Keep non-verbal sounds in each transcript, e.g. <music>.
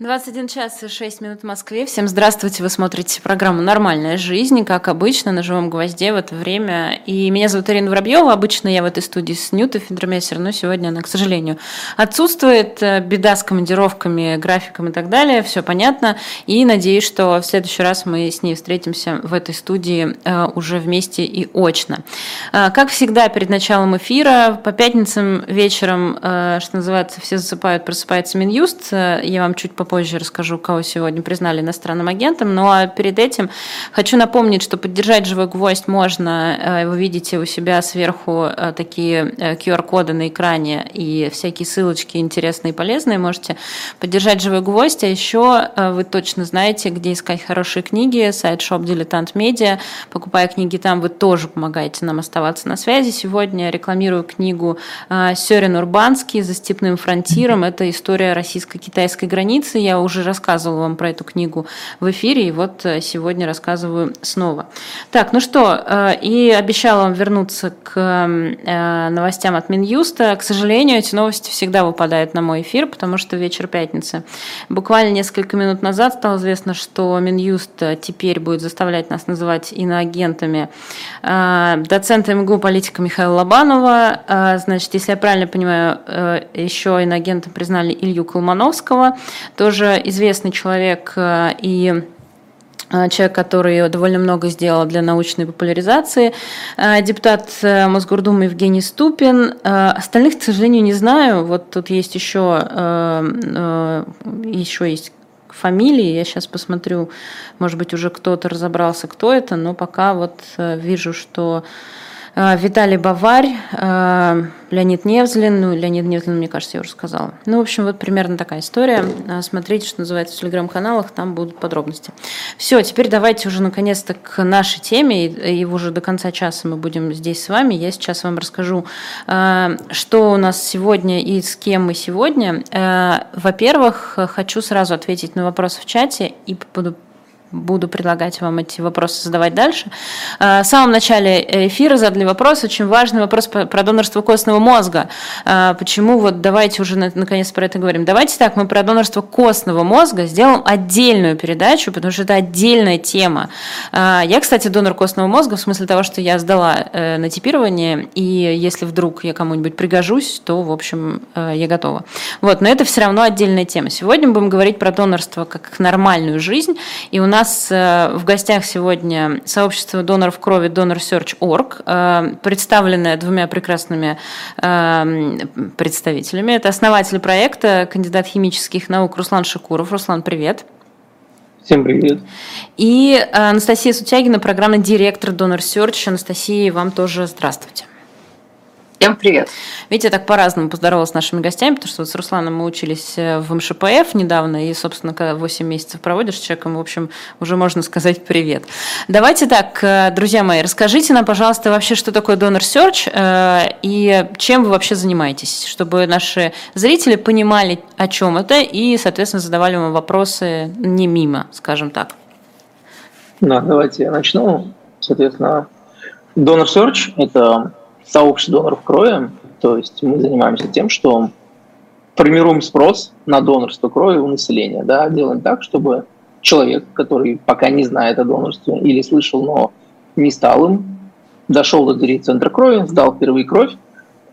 21 час и 6 минут в Москве. Всем здравствуйте. Вы смотрите программу «Нормальная жизнь», как обычно, на живом гвозде в это время. И меня зовут Ирина Воробьева. Обычно я в этой студии с Нютой Федромессер, но сегодня она, к сожалению, отсутствует. Беда с командировками, графиком и так далее. Все понятно. И надеюсь, что в следующий раз мы с ней встретимся в этой студии э, уже вместе и очно. Э, как всегда, перед началом эфира, по пятницам вечером, э, что называется, все засыпают, просыпается Минюст. Я вам чуть попозже попозже расскажу, кого сегодня признали иностранным агентом. Ну а перед этим хочу напомнить, что поддержать «Живой гвоздь» можно. Э, вы видите у себя сверху э, такие QR-коды э, на экране и всякие ссылочки интересные и полезные. Можете поддержать «Живой гвоздь». А еще вы точно знаете, где искать хорошие книги. Сайт Shop Дилетант Медиа. Покупая книги там, вы тоже помогаете нам оставаться на связи. Сегодня рекламирую книгу Сёрин Урбанский «За степным фронтиром». Это история российско-китайской границы страницы. Я уже рассказывала вам про эту книгу в эфире, и вот э, сегодня рассказываю снова. Так, ну что, э, и обещала вам вернуться к э, новостям от Минюста. К сожалению, эти новости всегда выпадают на мой эфир, потому что вечер пятницы. Буквально несколько минут назад стало известно, что Минюст теперь будет заставлять нас называть иноагентами доцента МГУ политика Михаила Лобанова. Значит, если я правильно понимаю, еще иноагентом признали Илью Колмановского, то тоже известный человек э, и э, человек, который довольно много сделал для научной популяризации, э, депутат Мосгордумы Евгений Ступин. Остальных, к сожалению, не знаю. Вот тут есть еще, еще есть фамилии. Я сейчас посмотрю, может быть, уже кто-то разобрался, кто это, но пока вот вижу, что Виталий Баварь, а, Леонид Невзлин, ну, Леонид Невзлин, мне кажется, я уже сказала. Ну, в общем, вот примерно такая история. А, смотрите, что называется, в телеграм-каналах, там будут подробности. Все, теперь давайте уже наконец-то к нашей теме, и уже до конца часа мы будем здесь с вами. Я сейчас вам расскажу, что у нас сегодня и с кем мы сегодня. Во-первых, хочу сразу ответить на вопрос в чате и буду буду предлагать вам эти вопросы задавать дальше. А, в самом начале эфира задали вопрос, очень важный вопрос про донорство костного мозга. А, почему, вот давайте уже наконец про это говорим. Давайте так, мы про донорство костного мозга сделаем отдельную передачу, потому что это отдельная тема. А, я, кстати, донор костного мозга в смысле того, что я сдала э, на типирование, и если вдруг я кому-нибудь пригожусь, то, в общем, э, я готова. Вот, но это все равно отдельная тема. Сегодня мы будем говорить про донорство как нормальную жизнь, и у нас нас э, в гостях сегодня сообщество доноров крови DonorSearch.org, э, представленное двумя прекрасными э, представителями. Это основатель проекта, кандидат химических наук Руслан Шикуров. Руслан, привет. Всем привет. И Анастасия Сутягина, программный директор DonorSearch. Анастасия, вам тоже здравствуйте. Всем привет. Видите, я так по-разному поздоровалась с нашими гостями, потому что вот с Русланом мы учились э, в МШПФ недавно, и, собственно, когда 8 месяцев проводишь с человеком, в общем, уже можно сказать привет. Давайте так, э, друзья мои, расскажите нам, пожалуйста, вообще, что такое Donor Search э, и чем вы вообще занимаетесь, чтобы наши зрители понимали, о чем это, и, соответственно, задавали вам вопросы не мимо, скажем так. Да, давайте я начну. Соответственно, Donor Search – это сообщество доноров крови, то есть мы занимаемся тем, что формируем спрос на донорство крови у населения, да, делаем так, чтобы человек, который пока не знает о донорстве или слышал, но не стал им, дошел до двери центра крови, сдал впервые кровь,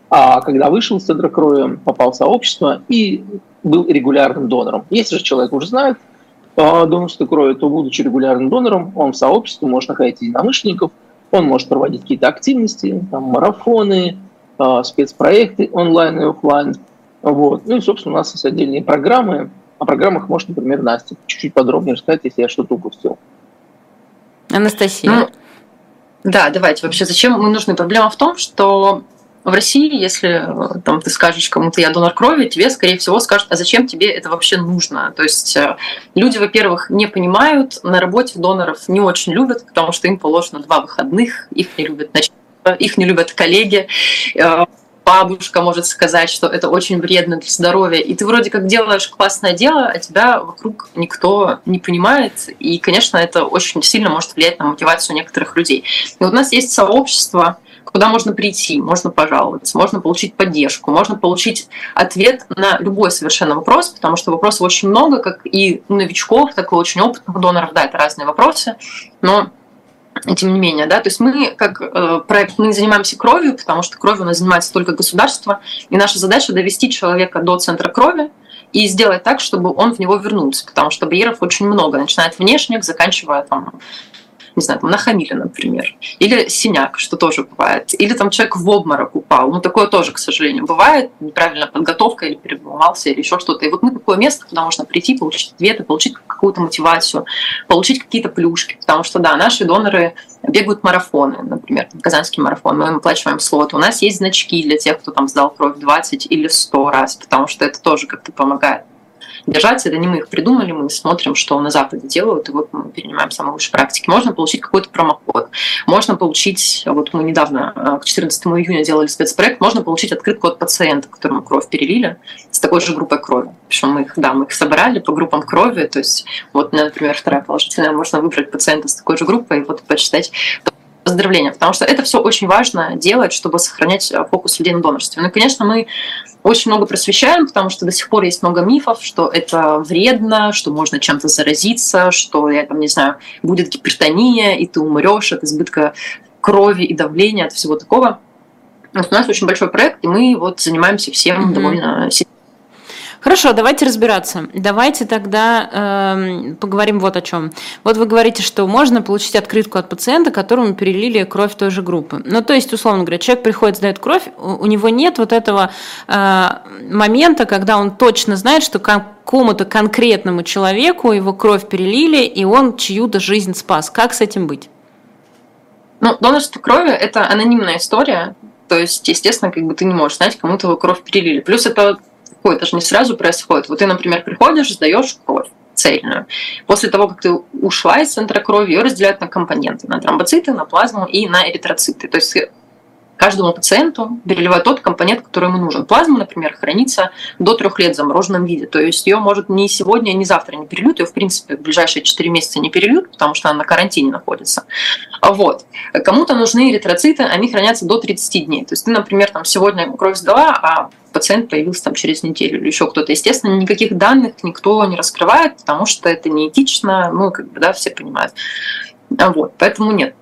а когда вышел из центра крови, попал в сообщество и был регулярным донором. Если же человек уже знает о донорстве крови, то, будучи регулярным донором, он в сообществе может находить единомышленников – он может проводить какие-то активности, там, марафоны, э, спецпроекты онлайн и офлайн. Вот. Ну и, собственно, у нас есть отдельные программы. О программах может, например, Настя чуть-чуть подробнее рассказать, если я что-то упустил. Анастасия. Ну, да, давайте. Вообще, зачем мы нужны? Проблема в том, что в России, если э, там, ты скажешь кому-то, я донор крови, тебе, скорее всего, скажут, а зачем тебе это вообще нужно? То есть э, люди, во-первых, не понимают, на работе доноров не очень любят, потому что им положено два выходных, их не любят их не любят коллеги, э, бабушка может сказать, что это очень вредно для здоровья, и ты вроде как делаешь классное дело, а тебя вокруг никто не понимает, и, конечно, это очень сильно может влиять на мотивацию некоторых людей. И вот у нас есть сообщество куда можно прийти, можно пожаловаться, можно получить поддержку, можно получить ответ на любой совершенно вопрос, потому что вопросов очень много, как и новичков, так и очень опытных доноров, да, это разные вопросы, но тем не менее, да, то есть мы как э, проект, мы занимаемся кровью, потому что кровью у нас занимается только государство, и наша задача довести человека до центра крови и сделать так, чтобы он в него вернулся, потому что барьеров очень много, начиная от внешних, заканчивая там не знаю, там нахамили, например, или синяк, что тоже бывает, или там человек в обморок упал, ну такое тоже, к сожалению, бывает, неправильная подготовка или переволновался, или еще что-то. И вот мы такое место, куда можно прийти, получить ответы, получить какую-то мотивацию, получить какие-то плюшки, потому что, да, наши доноры бегают марафоны, например, казанский марафон, мы им оплачиваем слот, у нас есть значки для тех, кто там сдал кровь 20 или 100 раз, потому что это тоже как-то помогает держаться. Это не мы их придумали, мы смотрим, что на Западе делают, и вот мы перенимаем самые лучшие практики. Можно получить какой-то промокод, можно получить, вот мы недавно, э, к 14 июня делали спецпроект, можно получить открытку от пациента, которому кровь перелили, с такой же группой крови. Причем мы их, да, мы их собрали по группам крови, то есть вот, например, вторая положительная, можно выбрать пациента с такой же группой и вот почитать поздравления, потому что это все очень важно делать, чтобы сохранять э, фокус людей на донорстве. Ну и, конечно, мы очень много просвещаем, потому что до сих пор есть много мифов, что это вредно, что можно чем-то заразиться, что, я там не знаю, будет гипертония, и ты умрешь от избытка крови и давления, от всего такого. у нас очень большой проект, и мы вот занимаемся всем mm-hmm. довольно Хорошо, давайте разбираться. Давайте тогда э, поговорим вот о чем. Вот вы говорите, что можно получить открытку от пациента, которому перелили кровь той же группы. Ну, то есть, условно говоря, человек приходит, сдает кровь, у него нет вот этого э, момента, когда он точно знает, что какому-то конкретному человеку его кровь перелили, и он чью-то жизнь спас. Как с этим быть? Ну, донорство крови – это анонимная история, то есть, естественно, как бы ты не можешь знать, кому твою кровь перелили. Плюс это происходит, это же не сразу происходит. Вот ты, например, приходишь, сдаешь кровь цельную. После того, как ты ушла из центра крови, ее разделяют на компоненты, на тромбоциты, на плазму и на эритроциты. То есть каждому пациенту переливают тот компонент, который ему нужен. Плазма, например, хранится до трех лет в замороженном виде. То есть ее может ни сегодня, ни завтра не перельют. Ее, в принципе, в ближайшие 4 месяца не перельют, потому что она на карантине находится. Вот. Кому-то нужны эритроциты, они хранятся до 30 дней. То есть ты, например, там сегодня кровь сдала, а пациент появился там через неделю или еще кто-то. Естественно, никаких данных никто не раскрывает, потому что это неэтично, ну, как бы, да, все понимают. Вот, поэтому нет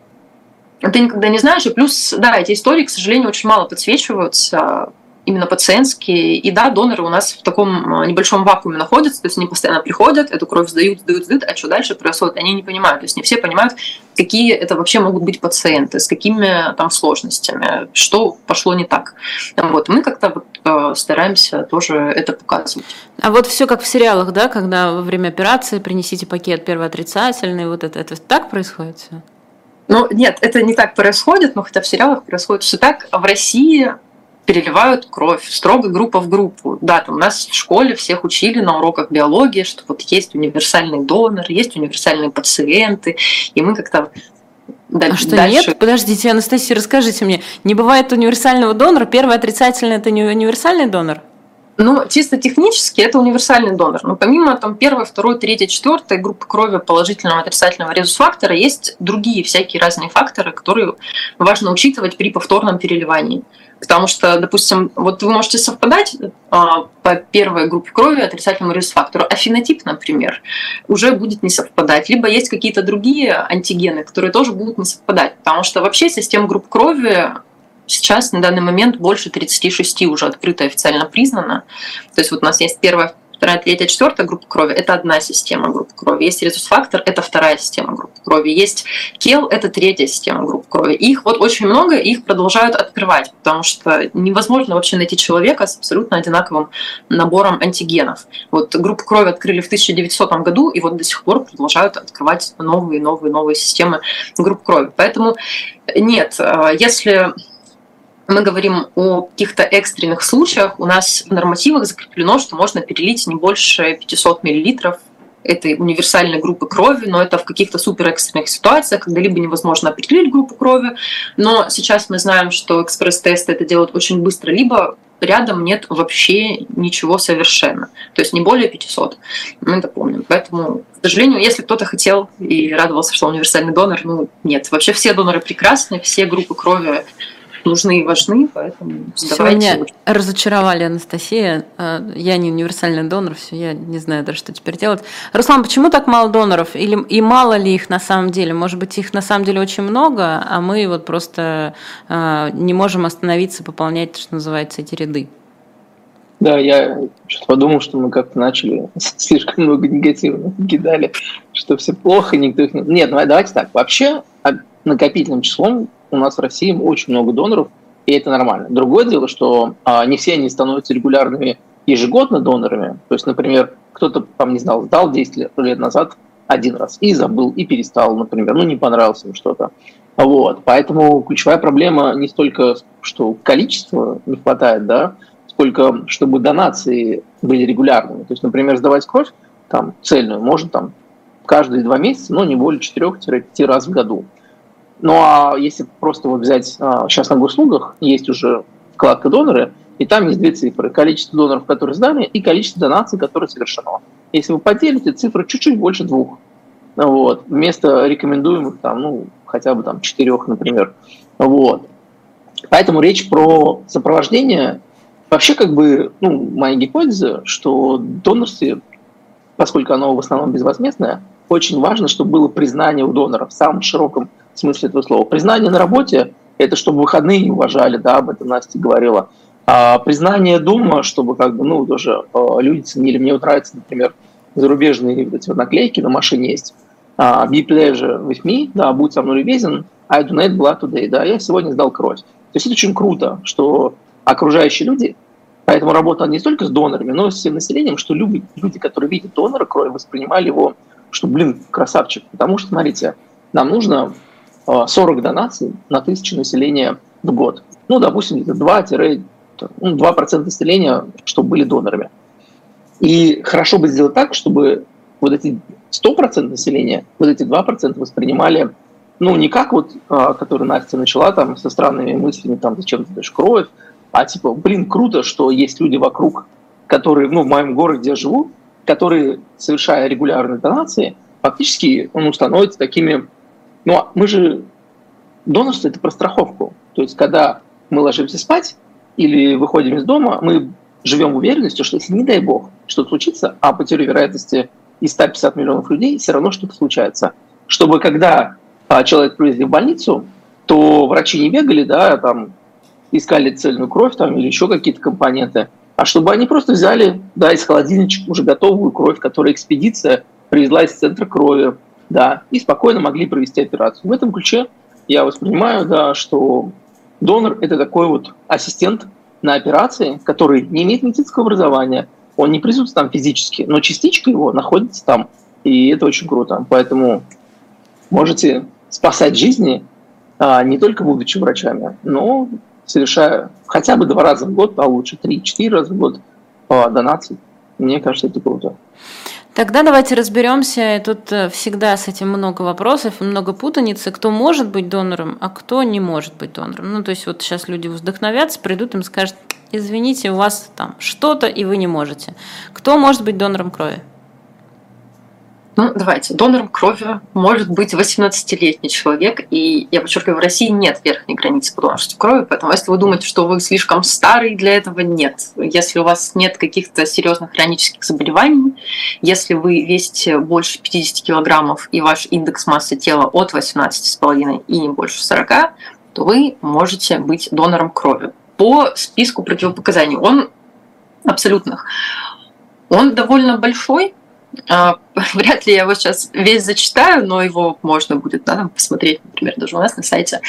ты никогда не знаешь. И плюс, да, эти истории, к сожалению, очень мало подсвечиваются именно пациентские. И да, доноры у нас в таком а, небольшом вакууме находятся, то есть они постоянно приходят, эту кровь сдают, сдают, сдают, а что дальше происходит, они не понимают. То есть не все понимают, какие это вообще могут быть пациенты, с какими там сложностями, что пошло не так. Вот. Мы как-то вот а, стараемся тоже это показывать. А вот все как в сериалах, да, когда во время операции принесите пакет первый отрицательный, вот это, это так происходит все? Ну, нет, это не так происходит, но хотя в сериалах происходит все так. В России переливают кровь строго группа в группу. Да, там у нас в школе всех учили на уроках биологии, что вот есть универсальный донор, есть универсальные пациенты, и мы как-то а что дальше... нет? Подождите, Анастасия, расскажите мне, не бывает универсального донора? Первый отрицательный – это не универсальный донор? Ну, чисто технически это универсальный донор. Но помимо там, первой, второй, третьей, четвертой группы крови положительного отрицательного резус-фактора, есть другие всякие разные факторы, которые важно учитывать при повторном переливании. Потому что, допустим, вот вы можете совпадать а, по первой группе крови отрицательному резус-фактору, а фенотип, например, уже будет не совпадать. Либо есть какие-то другие антигены, которые тоже будут не совпадать. Потому что вообще система групп крови Сейчас на данный момент больше 36 уже открыто официально признано. То есть вот у нас есть первая, вторая, третья, четвертая группа крови – это одна система группы крови. Есть резус-фактор – это вторая система группы крови. Есть кел – это третья система группы крови. Их вот очень много, их продолжают открывать, потому что невозможно вообще найти человека с абсолютно одинаковым набором антигенов. Вот группу крови открыли в 1900 году, и вот до сих пор продолжают открывать новые, новые, новые системы групп крови. Поэтому нет, а, если мы говорим о каких-то экстренных случаях, у нас в нормативах закреплено, что можно перелить не больше 500 мл этой универсальной группы крови, но это в каких-то супер экстренных ситуациях, когда либо невозможно определить группу крови, но сейчас мы знаем, что экспресс-тесты это делают очень быстро, либо рядом нет вообще ничего совершенно. То есть не более 500. Мы это помним. Поэтому, к сожалению, если кто-то хотел и радовался, что универсальный донор, ну нет. Вообще все доноры прекрасны, все группы крови нужны и важны, поэтому. Все, меня разочаровали, Анастасия. А, я не универсальный донор, все, я не знаю даже, что теперь делать. Руслан, почему так мало доноров? Или, и мало ли их на самом деле? Может быть, их на самом деле очень много, а мы вот просто э, не можем остановиться, пополнять, что называется, эти ряды? Да, я что-то подумал, что мы как-то начали <laughs> слишком много негативно кидали, что все плохо, никто их не... Нет, давайте так. Вообще, накопительным числом у нас в России очень много доноров, и это нормально. Другое дело, что а, не все они становятся регулярными ежегодно донорами. То есть, например, кто-то, там, не знал, сдал 10 лет, назад один раз и забыл, и перестал, например, ну, не понравилось ему что-то. Вот. Поэтому ключевая проблема не столько, что количество не хватает, да, сколько чтобы донации были регулярными. То есть, например, сдавать кровь там, цельную можно там, каждые два месяца, но не более 4-5 раз в году. Ну а если просто вот взять, а, сейчас на госуслугах есть уже вкладка доноры, и там есть две цифры. Количество доноров, которые сдали, и количество донаций, которые совершено. Если вы поделите, цифра чуть-чуть больше двух. Вот. Вместо рекомендуемых там, ну, хотя бы там четырех, например. Вот. Поэтому речь про сопровождение Вообще, как бы, ну, моя гипотеза, что донорстве, поскольку оно в основном безвозмездное, очень важно, чтобы было признание у донора в самом широком смысле этого слова. Признание на работе – это чтобы выходные не уважали, да, об этом Настя говорила. А признание дома, чтобы как бы, ну, тоже э, люди ценили. Мне вот нравятся, например, зарубежные эти вот наклейки на машине есть. Uh, be pleasure with me, да, будь со мной любезен, I donate blood today, да, я сегодня сдал кровь. То есть это очень круто, что окружающие люди Поэтому работа не только с донорами, но и с всем населением, что люди, люди, которые видят донора крови, воспринимали его, что, блин, красавчик. Потому что, смотрите, нам нужно 40 а, донаций на тысячу населения в год. Ну, допустим, где-то 2-2% ну, 2% населения, чтобы были донорами. И хорошо бы сделать так, чтобы вот эти 100% населения, вот эти 2% воспринимали, ну, не как вот, а, который Настя начала там со странными мыслями, там, зачем ты даешь кровь, а типа, блин, круто, что есть люди вокруг, которые, ну, в моем городе, где я живу, которые, совершая регулярные донации, фактически ну, становятся такими... Ну, а мы же... Донорство – это про страховку. То есть, когда мы ложимся спать или выходим из дома, мы живем в уверенности, что если, не дай бог, что-то случится, а по теории вероятности из 150 миллионов людей все равно что-то случается. Чтобы когда а, человек привезли в больницу, то врачи не бегали, да, там, искали цельную кровь там, или еще какие-то компоненты, а чтобы они просто взяли да, из холодильничка уже готовую кровь, которую экспедиция привезла из центра крови, да, и спокойно могли провести операцию. В этом ключе я воспринимаю, да, что донор – это такой вот ассистент на операции, который не имеет медицинского образования, он не присутствует там физически, но частичка его находится там, и это очень круто. Поэтому можете спасать жизни, а, не только будучи врачами, но совершая хотя бы два раза в год, а лучше три-четыре раза в год по донации. Мне кажется, это круто. Тогда давайте разберемся. Тут э, всегда с этим много вопросов много путаницы. Кто может быть донором, а кто не может быть донором. Ну, то есть вот сейчас люди вдохновятся, придут им скажут, извините, у вас там что-то, и вы не можете. Кто может быть донором крови? Ну, давайте. Донором крови может быть 18-летний человек, и я подчеркиваю, в России нет верхней границы по донорству крови, поэтому если вы думаете, что вы слишком старый для этого, нет. Если у вас нет каких-то серьезных хронических заболеваний, если вы весите больше 50 килограммов и ваш индекс массы тела от 18,5 и не больше 40, то вы можете быть донором крови. По списку противопоказаний он абсолютных. Он довольно большой, а, <laughs> вряд ли я его сейчас весь зачитаю, но его можно будет да, посмотреть, например, даже у нас на сайте.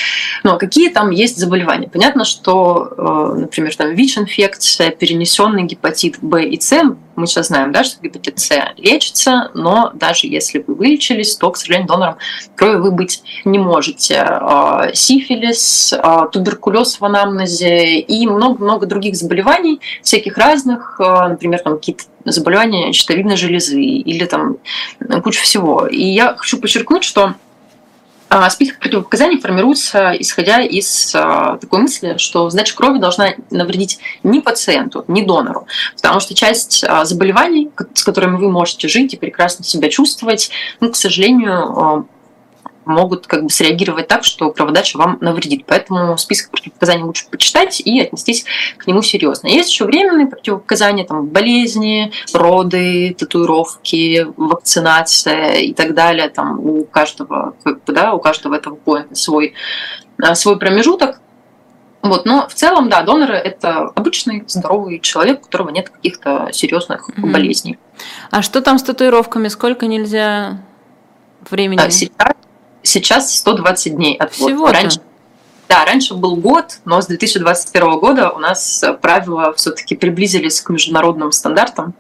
Но какие там есть заболевания? Понятно, что, э, например, там ВИЧ-инфекция, перенесенный гепатит Б и С, мы сейчас знаем, да, что гепатит С лечится, но даже если вы вылечились, то, к сожалению, донором крови вы быть не можете. А, сифилис, а, туберкулез в анамнезе и много-много других заболеваний, всяких разных, например, там какие-то заболевания щитовидной железы или там куча всего. И я хочу подчеркнуть, что а, список противопоказаний формируется исходя из а, такой мысли, что сдача крови должна навредить не пациенту, не донору, потому что часть а, заболеваний, с которыми вы можете жить и прекрасно себя чувствовать, ну, к сожалению, могут как бы среагировать так, что кроводача вам навредит. Поэтому список противопоказаний лучше почитать и отнестись к нему серьезно. Есть еще временные противопоказания, там болезни, роды, татуировки, вакцинация и так далее. Там у каждого, да, у каждого этого поинта свой, а, свой промежуток. Вот, но в целом, да, доноры это обычный здоровый человек, у которого нет каких-то серьезных mm-hmm. болезней. А что там с татуировками? Сколько нельзя времени? А, сейчас, сейчас 120 дней от Всего раньше, да, раньше был год, но с 2021 года у нас правила все-таки приблизились к международным стандартам.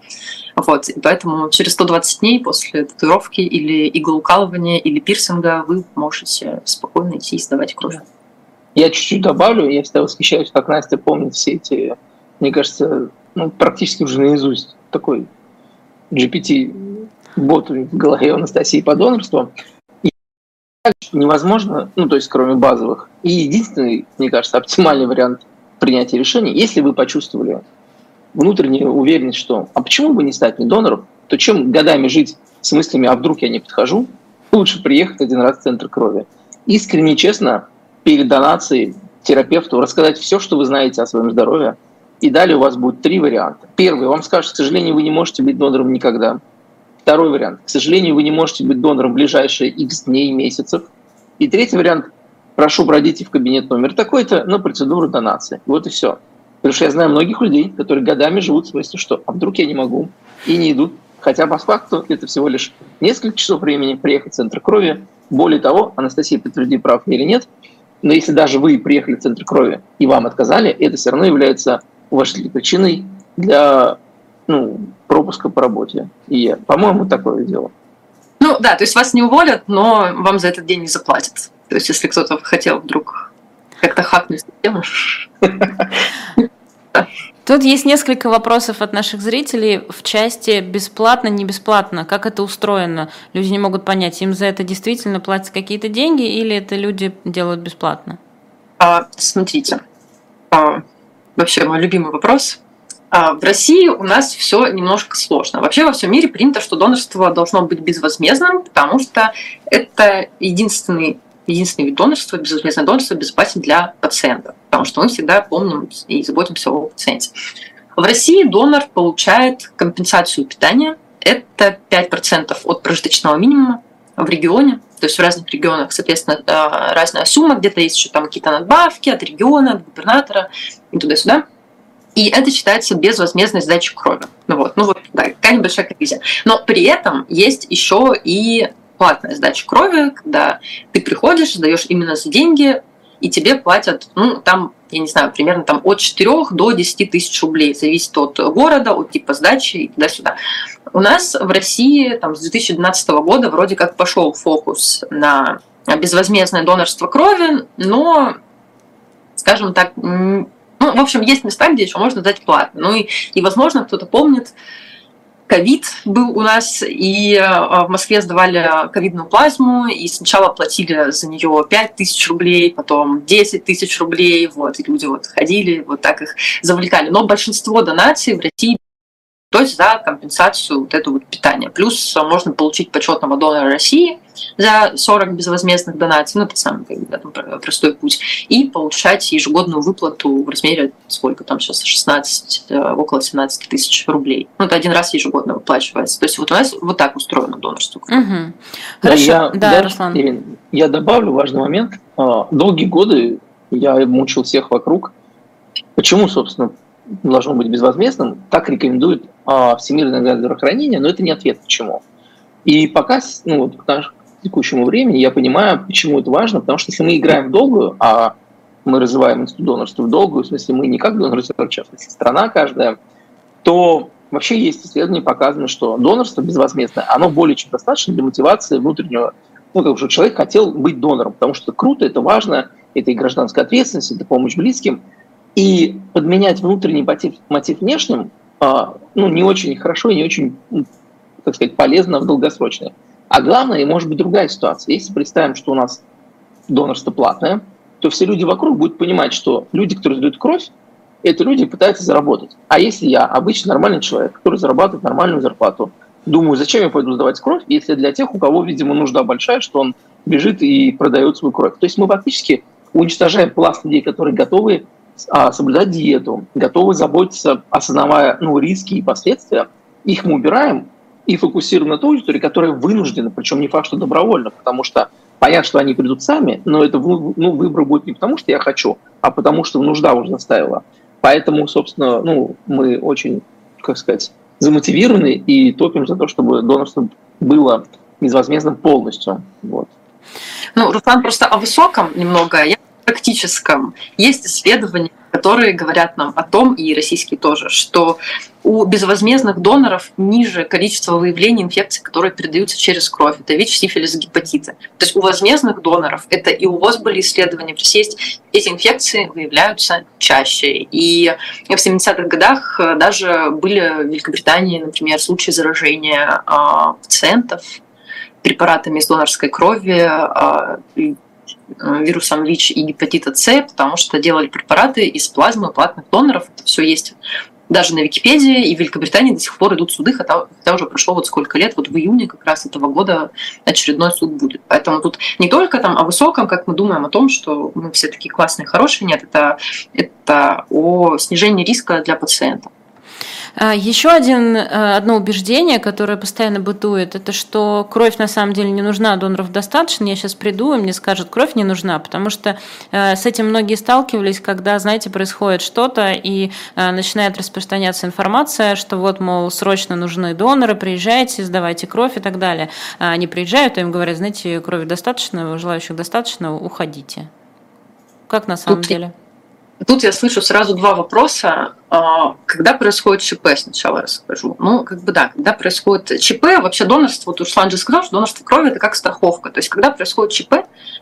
Вот, и поэтому через 120 дней после татуировки или иглоукалывания или пирсинга вы можете спокойно идти и сдавать кровь. Я чуть-чуть добавлю, я всегда восхищаюсь, как Настя помнит все эти, мне кажется, ну, практически уже наизусть такой GPT-бот в голове Анастасии по донорству. Невозможно, ну, то есть кроме базовых. И единственный, мне кажется, оптимальный вариант принятия решения, если вы почувствовали внутреннюю уверенность, что а почему бы не стать не донором, то чем годами жить с мыслями, а вдруг я не подхожу, лучше приехать один раз в центр крови. Искренне, честно, перед донацией терапевту рассказать все, что вы знаете о своем здоровье. И далее у вас будет три варианта. Первый, вам скажут, к сожалению, вы не можете быть донором никогда. Второй вариант, к сожалению, вы не можете быть донором в ближайшие X дней, месяцев. И третий вариант, прошу, пройдите в кабинет номер такой-то на процедуру донации. Вот и все. Потому что я знаю многих людей, которые годами живут в смысле, что а вдруг я не могу, и не идут. Хотя по факту это всего лишь несколько часов времени приехать в центр крови. Более того, Анастасия, подтверди, прав или нет, но если даже вы приехали в центр крови и вам отказали, это все равно является уважительной причиной для ну, пропуска по работе. И, по-моему, такое дело. Ну да, то есть вас не уволят, но вам за этот день не заплатят. То есть если кто-то хотел вдруг как-то хакнуть систему. <laughs> Тут есть несколько вопросов от наших зрителей в части бесплатно, не бесплатно. Как это устроено? Люди не могут понять, им за это действительно платят какие-то деньги или это люди делают бесплатно? А, смотрите, а, вообще мой любимый вопрос. А, в России у нас все немножко сложно. Вообще во всем мире принято, что донорство должно быть безвозмездным, потому что это единственный единственный вид донорства, безвозмездное донорство, безопасен для пациента, потому что мы всегда помним и заботимся о пациенте. В России донор получает компенсацию питания. Это 5% от прожиточного минимума в регионе. То есть в разных регионах, соответственно, разная сумма. Где-то есть еще там какие-то надбавки от региона, от губернатора и туда-сюда. И это считается безвозмездной сдачей крови. Ну вот, ну вот, да, какая небольшая коллизия. Но при этом есть еще и платная сдача крови, когда ты приходишь, сдаешь именно за деньги, и тебе платят, ну, там, я не знаю, примерно там от 4 до 10 тысяч рублей, зависит от города, от типа сдачи и туда-сюда. У нас в России там, с 2012 года вроде как пошел фокус на безвозмездное донорство крови, но, скажем так, ну, в общем, есть места, где еще можно дать платно. Ну и, и возможно, кто-то помнит, ковид был у нас, и э, в Москве сдавали ковидную плазму, и сначала платили за нее 5 тысяч рублей, потом 10 тысяч рублей, вот, и люди вот ходили, вот так их завлекали. Но большинство донаций в России то есть за компенсацию вот этого вот питания. Плюс можно получить почетного донора России за 40 безвозмездных донаций, ну это самый как бы, простой путь, и получать ежегодную выплату в размере, сколько там сейчас, 16, э, около 17 тысяч рублей. Ну это один раз ежегодно выплачивается. То есть вот у нас вот так устроено донорство. Угу. Хорошо, я, да, я, Руслан. Ирин, я добавлю важный момент. А, долгие годы я мучил всех вокруг. Почему, собственно, должно быть безвозмездным, так рекомендует а, Всемирное здравоохранение, но это не ответ почему. И пока, ну, вот, к текущему времени я понимаю, почему это важно, потому что если мы играем в долгую, а мы развиваем институт донорства в долгую, в смысле мы не как донор а в частности страна каждая, то вообще есть исследования, показано, что донорство безвозмездное, оно более чем достаточно для мотивации внутреннего, ну, как бы, человек хотел быть донором, потому что это круто, это важно, это и гражданская ответственность, это помощь близким – и подменять внутренний мотив, мотив внешним а, ну, не очень хорошо и не очень, ну, так сказать, полезно в долгосрочной. А главное, может быть другая ситуация. Если представим, что у нас донорство платное, то все люди вокруг будут понимать, что люди, которые сдают кровь, это люди пытаются заработать. А если я обычный нормальный человек, который зарабатывает нормальную зарплату, думаю, зачем я пойду сдавать кровь, если для тех, у кого, видимо, нужда большая, что он бежит и продает свою кровь. То есть мы фактически уничтожаем пласт людей, которые готовы а, соблюдать диету, готовы заботиться, осознавая ну, риски и последствия. Их мы убираем и фокусируем на той аудитории, которая вынуждена, причем не факт, что добровольно, потому что понятно, что они придут сами, но это ну, выбор будет не потому, что я хочу, а потому что нужда уже заставила. Поэтому, собственно, ну, мы очень, как сказать, замотивированы и топим за то, чтобы донорство было безвозмездным полностью. Вот. Ну, Руслан, просто о высоком немного, я практическом. Есть исследования, которые говорят нам о том, и российские тоже, что у безвозмездных доноров ниже количество выявлений инфекций, которые передаются через кровь. Это ВИЧ, сифилис, гепатиты. То есть у возмездных доноров, это и у вас были исследования в России, есть, эти инфекции выявляются чаще. И в 70-х годах даже были в Великобритании, например, случаи заражения а, пациентов препаратами из донорской крови, а, Э, вирусом ВИЧ и гепатита С, потому что делали препараты из плазмы платных доноров. Это все есть даже на Википедии, и в Великобритании до сих пор идут суды, хотя уже прошло вот сколько лет, вот в июне как раз этого года очередной суд будет. Поэтому тут не только там о высоком, как мы думаем о том, что мы все такие классные, хорошие, нет, это, это о снижении риска для пациента. А, Еще один, э, одно убеждение, которое постоянно бытует, это что кровь на самом деле не нужна, а доноров достаточно. Я сейчас приду, и мне скажут, кровь не нужна, потому что э, с этим многие сталкивались, когда, знаете, происходит что-то, и начинает распространяться информация, что вот, мол, срочно нужны доноры, приезжайте, сдавайте кровь и так далее. А они приезжают, и им говорят, знаете, крови достаточно, желающих достаточно, уходите. Как на самом Тут деле? Тут я слышу сразу два вопроса. А, когда происходит ЧП, сначала расскажу. Ну, как бы да, когда происходит ЧП, вообще донорство, вот Руслан же сказал, что донорство крови – это как страховка. То есть, когда происходит ЧП,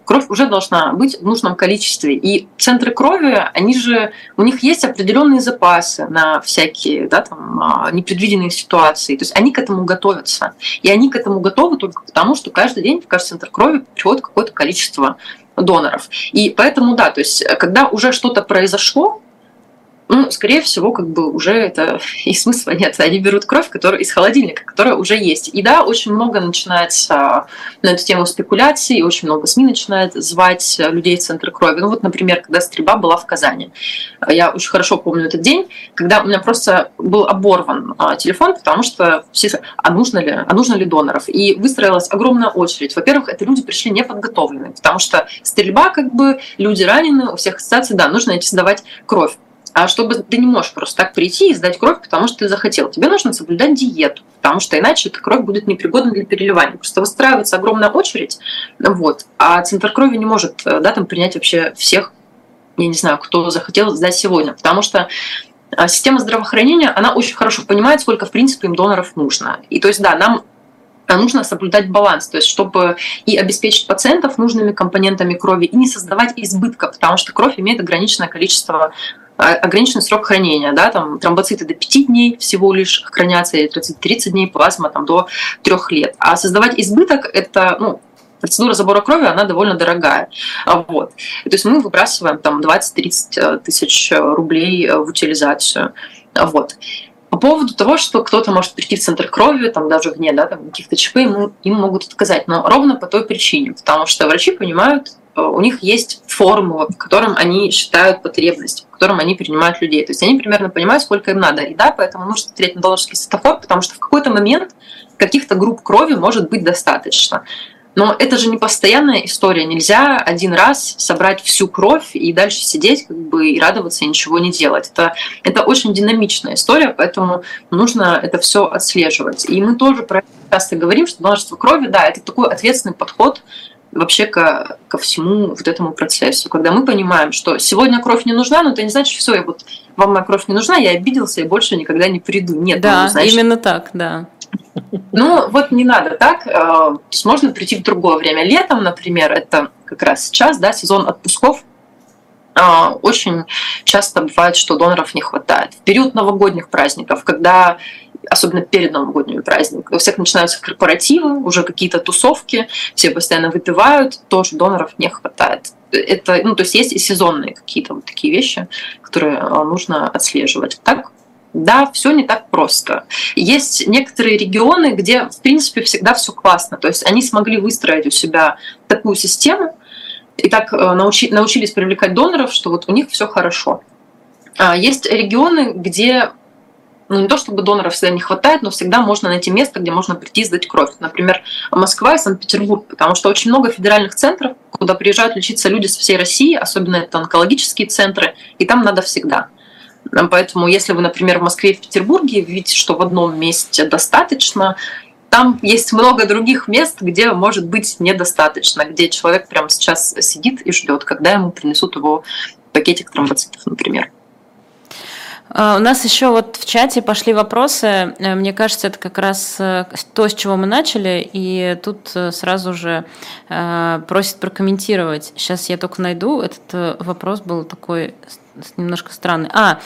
кровь уже должна быть в нужном количестве. И центры крови, они же, у них есть определенные запасы на всякие да, там, а, непредвиденные ситуации. То есть, они к этому готовятся. И они к этому готовы только потому, что каждый день в каждый центр крови приходит какое-то количество доноров. И поэтому, да, то есть, когда уже что-то произошло, ну, скорее всего, как бы уже это <laughs> и смысла нет. Они берут кровь, которая из холодильника, которая уже есть. И да, очень много начинается на эту тему спекуляций, очень много СМИ начинает звать людей в центр крови. Ну вот, например, когда стрельба была в Казани. Я очень хорошо помню этот день, когда у меня просто был оборван а, телефон, потому что все а нужно ли, а нужно ли доноров? И выстроилась огромная очередь. Во-первых, это люди пришли неподготовленные, потому что стрельба, как бы, люди ранены, у всех ассоциаций, да, нужно идти сдавать кровь а чтобы ты не можешь просто так прийти и сдать кровь, потому что ты захотел. Тебе нужно соблюдать диету, потому что иначе эта кровь будет непригодна для переливания. Просто выстраивается огромная очередь, вот, а центр крови не может э, да, там, принять вообще всех, я не знаю, кто захотел сдать сегодня, потому что а, система здравоохранения, она очень хорошо понимает, сколько, в принципе, им доноров нужно. И то есть, да, нам нужно соблюдать баланс, то есть чтобы и обеспечить пациентов нужными компонентами крови, и не создавать избытка, потому что кровь имеет ограниченное количество ограниченный срок хранения, да, там тромбоциты до 5 дней всего лишь хранятся, и 30 дней, плазма там до 3 лет. А создавать избыток – это, ну, процедура забора крови, она довольно дорогая. А, вот. То есть мы выбрасываем там 20-30 э, тысяч рублей в утилизацию. А, вот. По поводу того, что кто-то может прийти в центр крови, там даже вне да, каких-то ЧП, ему, им могут отказать. Но ровно по той причине, потому что врачи понимают, Э, у них есть формула, в котором они считают потребность, в котором они принимают людей. То есть они примерно понимают, сколько им надо. И да, поэтому нужно смотреть на донорский светофор, потому что в какой-то момент каких-то групп крови может быть достаточно. Но это же не постоянная история. Нельзя один раз собрать всю кровь и дальше сидеть как бы, и радоваться и ничего не делать. Это, это очень динамичная история, поэтому нужно это все отслеживать. И мы тоже про это часто говорим, что донорство крови, да, это такой ответственный подход вообще ко, ко всему вот этому процессу. Когда мы понимаем, что сегодня кровь не нужна, но это не значит, что все, я вот, вам моя кровь не нужна, я обиделся и больше никогда не приду. Нет, да, ну, значит, именно так, да. Ну, вот не надо так. Э, то есть можно прийти в другое время. Летом, например, это как раз сейчас, да, сезон отпусков, э, очень часто бывает, что доноров не хватает. В период новогодних праздников, когда особенно перед новогодними праздниками. У всех начинаются корпоративы, уже какие-то тусовки, все постоянно выпивают, тоже доноров не хватает. Это, ну, то есть есть и сезонные какие-то вот такие вещи, которые а, нужно отслеживать. Так, Да, все не так просто. Есть некоторые регионы, где, в принципе, всегда все классно. То есть они смогли выстроить у себя такую систему и так э, научи, научились привлекать доноров, что вот у них все хорошо. А есть регионы, где ну, не то чтобы доноров всегда не хватает, но всегда можно найти место, где можно прийти сдать кровь. Например, Москва и Санкт-Петербург, потому что очень много федеральных центров, куда приезжают лечиться люди со всей России, особенно это онкологические центры, и там надо всегда. Поэтому, если вы, например, в Москве и в Петербурге видите, что в одном месте достаточно, там есть много других мест, где может быть недостаточно, где человек прямо сейчас сидит и ждет, когда ему принесут его пакетик тромбоцитов, например. А, у нас еще вот в чате пошли вопросы. Э, мне кажется, это как раз э, то, с чего мы начали, и тут э, сразу же просят прокомментировать. Сейчас я только найду. Этот вопрос был такой немножко странный. А,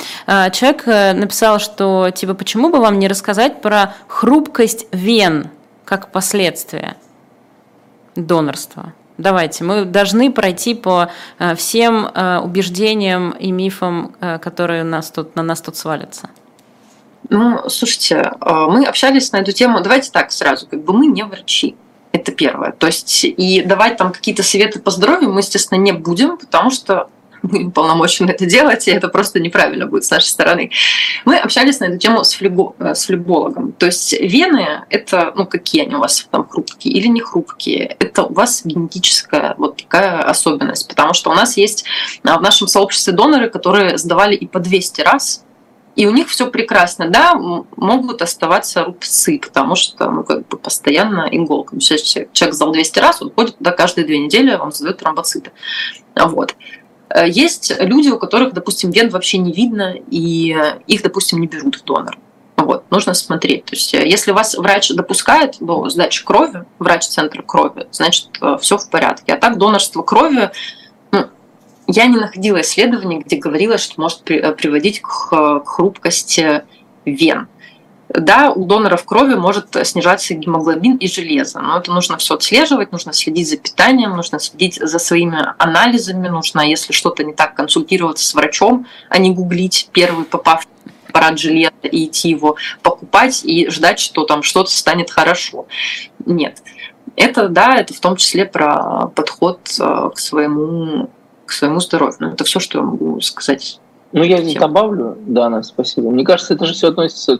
человек написал, что типа почему бы вам не рассказать про хрупкость вен как последствия донорства? Давайте, мы должны пройти по э, всем э, убеждениям и мифам, э, которые нас тут, на нас тут свалятся. Ну, слушайте, мы общались на эту тему. Давайте так сразу, как бы мы не врачи. Это первое. То есть и давать там какие-то советы по здоровью мы, естественно, не будем, потому что <laughs> мы полномочены это делать, и это просто неправильно будет с нашей стороны. Мы общались на эту тему с, флебо, э, с флебологом. То есть вены – это, ну, какие они у вас там хрупкие или не хрупкие. Это у вас генетическая вот такая особенность, потому что у нас есть а, в нашем сообществе доноры, которые сдавали и по 200 раз, и у них все прекрасно, да, могут оставаться рубцы, потому что ну, как бы постоянно иголка. Человек сдал 200 раз, он ходит туда каждые две недели, он сдает тромбоциты. Вот. Э, есть люди, у которых, допустим, вен вообще не видно, и их, допустим, не берут в донор. Вот, нужно смотреть. То есть, э, если вас врач допускает до сдачи крови, врач центра крови, значит, э, все в порядке. А так донорство крови, ну, я не находила исследований, где говорилось, что может приводить к хрупкости вен. Да, у доноров крови может снижаться гемоглобин и железо, но это нужно все отслеживать, нужно следить за питанием, нужно следить за своими анализами, нужно, если что-то не так, консультироваться с врачом, а не гуглить первый попавший аппарат железа и идти его покупать и ждать, что там что-то станет хорошо. Нет. Это, да, это в том числе про подход э, к своему, к своему здоровью. Ну, это все, что я могу сказать. Ну, я здесь добавлю, Дана, спасибо. Мне кажется, это же все относится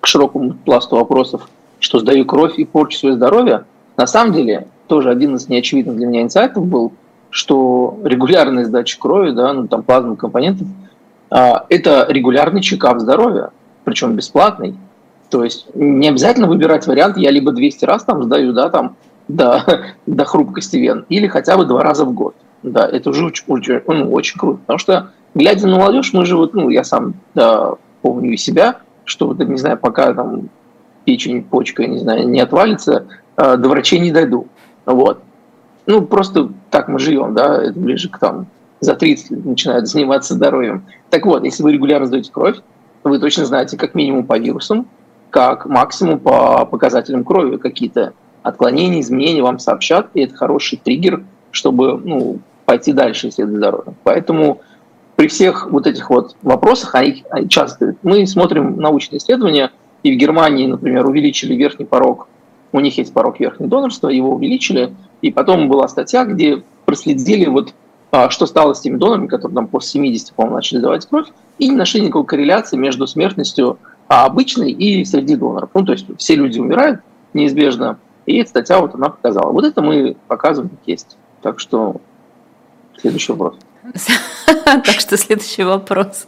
к широкому пласту вопросов, что сдаю кровь и порчу свое здоровье, на самом деле тоже один из неочевидных для меня инсайтов был, что регулярная сдача крови, да, ну там плазменных компонентов, а, это регулярный чекап здоровья, причем бесплатный. То есть не обязательно выбирать вариант, я либо 200 раз там сдаю, да, там до, <laughs> до хрупкости вен, или хотя бы два раза в год. Да, это уже очень, очень, ну, очень круто, потому что глядя на молодежь, мы же вот, ну, я сам да, помню и себя, что вот, не знаю, пока там печень, почка, не знаю, не отвалится, э, до врачей не дойду. Вот. Ну, просто так мы живем, да, это ближе к там за 30 лет начинают заниматься здоровьем. Так вот, если вы регулярно сдаете кровь, вы точно знаете как минимум по вирусам, как максимум по показателям крови какие-то отклонения, изменения вам сообщат, и это хороший триггер, чтобы ну, пойти дальше исследовать здоровье. Поэтому при всех вот этих вот вопросах, а их часто, мы смотрим научные исследования, и в Германии, например, увеличили верхний порог, у них есть порог верхнего донорства, его увеличили, и потом была статья, где проследили вот а, что стало с теми донорами, которые там после 70, по-моему, начали давать кровь, и не нашли никакой корреляции между смертностью а, обычной и среди доноров. Ну, то есть все люди умирают неизбежно, и эта статья вот она показала. Вот это мы показываем, есть. Так что следующий вопрос. Так что следующий вопрос.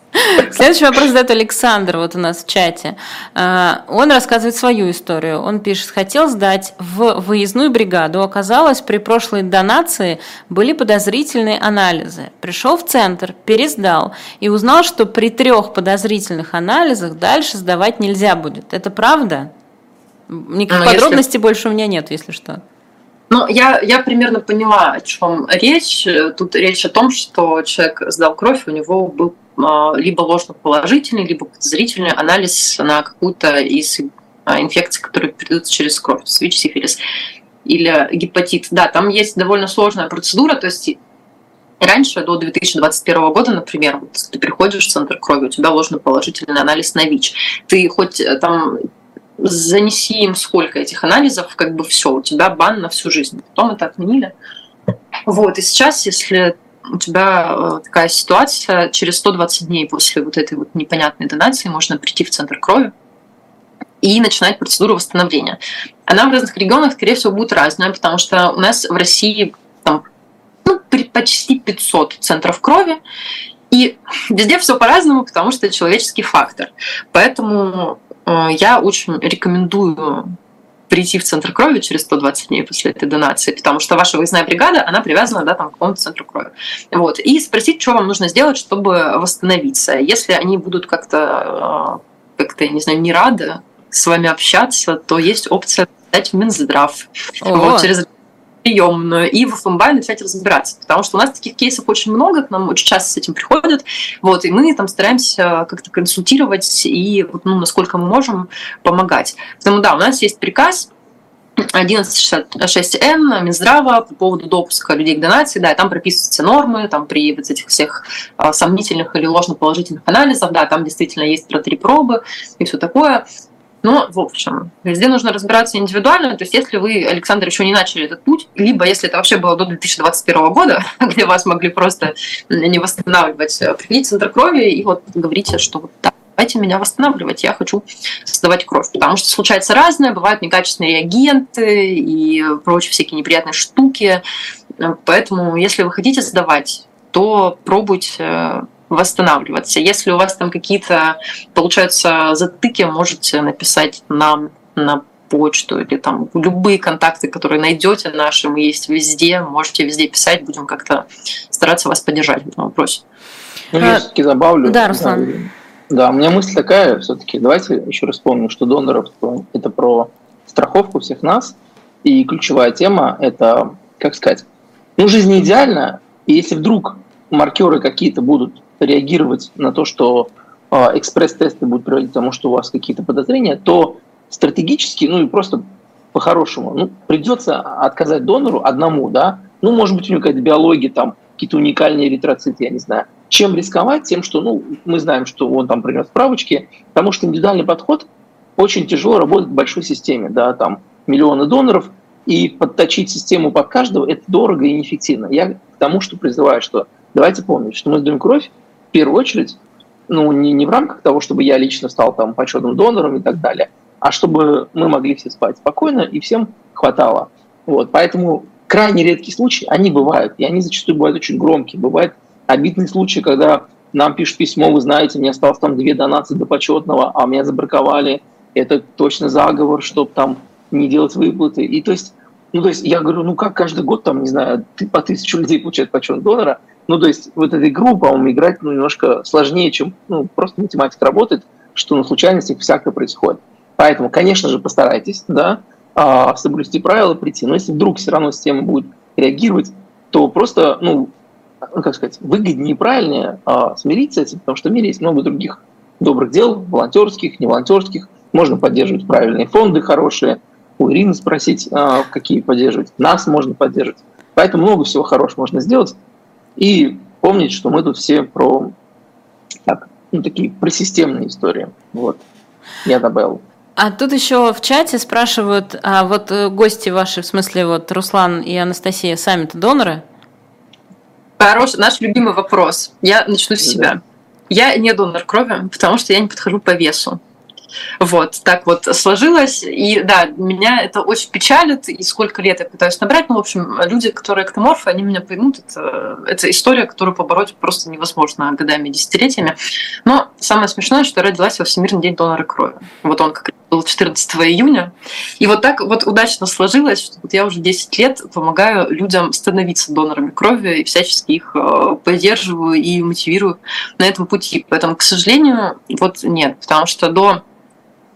Следующий вопрос задает Александр вот у нас в чате. А, он рассказывает свою историю. Он пишет, хотел сдать в выездную бригаду. Оказалось, при прошлой донации были подозрительные анализы. Пришел в центр, пересдал и узнал, что при трех подозрительных анализах дальше сдавать нельзя будет. Это правда? Никаких ну, подробностей если... больше у меня нет, если что. Ну, я, я примерно поняла, о чем речь. Тут речь о том, что человек сдал кровь, у него был а, либо ложно положительный, либо подозрительный анализ на какую-то из а, инфекций, которые передаются через кровь, СВИЧ, сифилис или гепатит. Да, там есть довольно сложная процедура, то есть Раньше, до 2021 года, например, вот, ты приходишь в центр крови, у тебя ложный положительный анализ на ВИЧ. Ты хоть э, там занеси им сколько этих анализов, как бы все, у тебя бан на всю жизнь. Потом это отменили. Вот, и сейчас, если у тебя э, такая ситуация, через 120 дней после вот этой вот непонятной донации можно прийти в центр крови и начинать процедуру восстановления. Она в разных регионах, скорее всего, будет разная, потому что у нас в России там, ну, почти 500 центров крови, и везде все по-разному, потому что это человеческий фактор. Поэтому я очень рекомендую прийти в центр крови через 120 дней после этой донации, потому что ваша выездная бригада, она привязана да, там, к какому-то центру крови. Вот. И спросить, что вам нужно сделать, чтобы восстановиться. Если они будут как-то, э, как-то я не знаю, не рады с вами общаться, то есть опция дать в Минздрав. Вот, через приемную и в ФМБА начать разбираться. Потому что у нас таких кейсов очень много, к нам очень часто с этим приходят. Вот, и мы там стараемся как-то консультировать и, ну, насколько мы можем, помогать. Поэтому да, у нас есть приказ 1166Н Минздрава по поводу допуска людей к донации, да, там прописываются нормы, там при вот этих всех а, сомнительных или ложноположительных анализах, да, там действительно есть про три пробы и все такое. Но, в общем, везде нужно разбираться индивидуально. То есть, если вы, Александр, еще не начали этот путь, либо если это вообще было до 2021 года, <laughs> где вас могли просто не восстанавливать, э, приходите в центр крови и вот говорите, что вот да, давайте меня восстанавливать, я хочу создавать кровь. Потому что случается разное, бывают некачественные реагенты и прочие всякие неприятные штуки. Поэтому, если вы хотите сдавать, то пробуйте восстанавливаться. Если у вас там какие-то, получаются, затыки, можете написать нам на почту или там любые контакты, которые найдете наши, мы есть везде, можете везде писать, будем как-то стараться вас поддержать в этом вопросе. Ну, я а, все-таки добавлю. Да, Руслан. Да, у меня мысль такая, все-таки давайте еще раз помню, что донорство – это про страховку всех нас, и ключевая тема – это, как сказать, ну, жизнь не идеальна, и если вдруг маркеры какие-то будут реагировать на то, что э, экспресс-тесты будут приводить к тому, что у вас какие-то подозрения, то стратегически, ну и просто по-хорошему, ну, придется отказать донору одному, да, ну, может быть, у него какая-то биология, там, какие-то уникальные эритроциты, я не знаю. Чем рисковать? Тем, что, ну, мы знаем, что он там принес справочки, потому что индивидуальный подход очень тяжело работает в большой системе, да, там миллионы доноров, и подточить систему под каждого – это дорого и неэффективно. Я к тому, что призываю, что давайте помнить, что мы сдаем кровь в первую очередь, ну, не, не в рамках того, чтобы я лично стал там почетным донором и так далее, а чтобы мы могли все спать спокойно и всем хватало. Вот, поэтому крайне редкие случаи, они бывают, и они зачастую бывают очень громкие. Бывают обидные случаи, когда нам пишут письмо, вы знаете, мне осталось там две донации до почетного, а меня забраковали, это точно заговор, чтобы там не делать выплаты. И то есть, ну, то есть я говорю, ну как каждый год там, не знаю, по тысячу людей получают почет донора, ну, то есть вот этой игру, по-моему, играть ну, немножко сложнее, чем ну, просто математика работает, что на случайностях всякое происходит. Поэтому, конечно же, постарайтесь, да, а, соблюсти правила, прийти. Но если вдруг все равно система будет реагировать, то просто, ну, ну как сказать, выгоднее и правильнее а, смириться с этим, потому что в мире есть много других добрых дел, волонтерских, не волонтерских. Можно поддерживать правильные фонды хорошие, у Ирины спросить, а, какие поддерживать. Нас можно поддерживать. Поэтому много всего хорошего можно сделать. И помнить, что мы тут все про так, ну, такие про системные истории. Вот. Я добавил. А тут еще в чате спрашивают, а вот э, гости ваши, в смысле вот Руслан и Анастасия, сами-то доноры? Хороший, наш любимый вопрос. Я начну с себя. Да. Я не донор крови, потому что я не подхожу по весу. Вот, так вот сложилось. И да, меня это очень печалит, и сколько лет я пытаюсь набрать. Ну, в общем, люди, которые эктоморфы, они меня поймут. Это, это история, которую побороть просто невозможно годами, десятилетиями. Но самое смешное, что я родилась во Всемирный день донора крови. Вот он как был 14 июня. И вот так вот удачно сложилось, что вот я уже 10 лет помогаю людям становиться донорами крови и всячески их э, поддерживаю и мотивирую на этом пути. Поэтому, к сожалению, вот нет, потому что до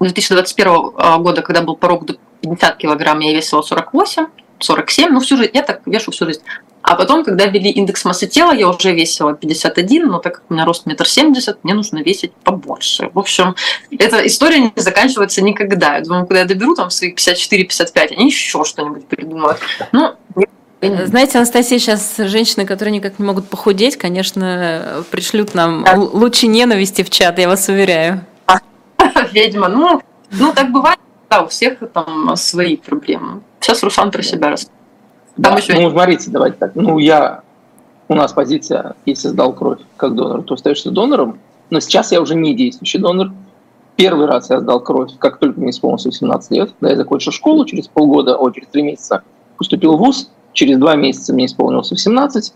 2021 а, года, когда был порог до 50 килограмм, я весила 48, 47, ну всю жизнь, я так вешу всю жизнь. А потом, когда ввели индекс массы тела, я уже весила 51, но так как у меня рост метр семьдесят, мне нужно весить побольше. В общем, эта история не заканчивается никогда. Я думаю, когда я доберу там свои 54-55, они еще что-нибудь придумают. Ну, Знаете, Анастасия, сейчас женщины, которые никак не могут похудеть, конечно, пришлют нам да. лучи ненависти в чат, я вас уверяю. Ведьма, ну, ну так бывает, да, у всех там свои проблемы. Сейчас Руслан про себя расскажет. Да, еще... ну, смотрите, давайте так. Ну, я... У нас позиция, если сдал кровь как донор, то остаешься донором. Но сейчас я уже не действующий донор. Первый раз я сдал кровь, как только мне исполнилось 18 лет. Да, я закончил школу через полгода, о, через три месяца поступил в ВУЗ. Через два месяца мне исполнилось 18.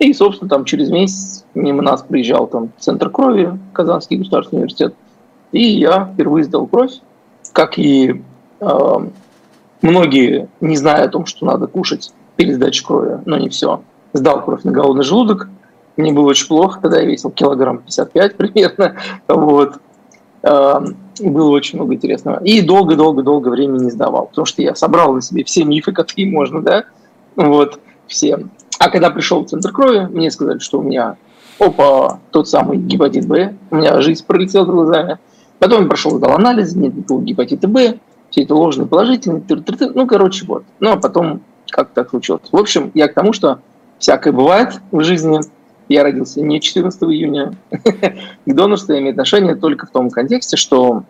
И, собственно, там через месяц мимо нас приезжал там Центр крови, Казанский государственный университет. И я впервые сдал кровь, как и э, многие, не зная о том, что надо кушать перед сдачей крови, но не все. Сдал кровь на голодный желудок. Мне было очень плохо, тогда я весил килограмм 55 примерно. Вот. Э, было очень много интересного. И долго-долго-долго времени не сдавал, потому что я собрал на себе все мифы, какие можно, да, вот, все. А когда пришел в центр крови, мне сказали, что у меня, опа, тот самый гепатит Б, у меня жизнь пролетела глазами. Потом я прошел, сдал анализ, нет никакого гепатита Б, все это ложные, положительные, тыр -тыр -тыр, ну, короче, вот. Ну, а потом как так случилось. В общем, я к тому, что всякое бывает в жизни. Я родился не 14 июня. <laughs> К донорству имеет отношение только в том контексте, что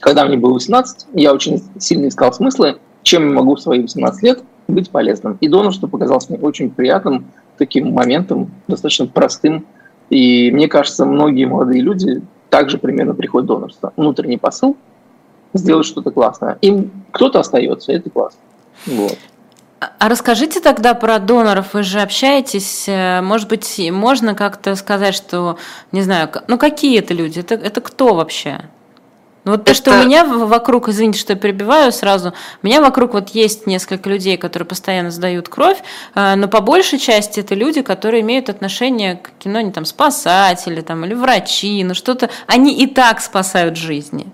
когда мне было 18, я очень сильно искал смыслы, чем я могу в свои 18 лет быть полезным. И донорство показалось мне очень приятным таким моментом, достаточно простым. И мне кажется, многие молодые люди также примерно приходят в донорство. Внутренний посыл – сделать что-то классное. Им кто-то остается, это классно. Вот. А расскажите тогда про доноров. Вы же общаетесь. Э, может быть, можно как-то сказать, что, не знаю, ну какие это люди? Это, это кто вообще? Ну вот это... то, что у меня вокруг, извините, что я перебиваю сразу, у меня вокруг вот есть несколько людей, которые постоянно сдают кровь, э, но по большей части это люди, которые имеют отношение к кино, не там спасатели там, или врачи, ну что-то, они и так спасают жизни.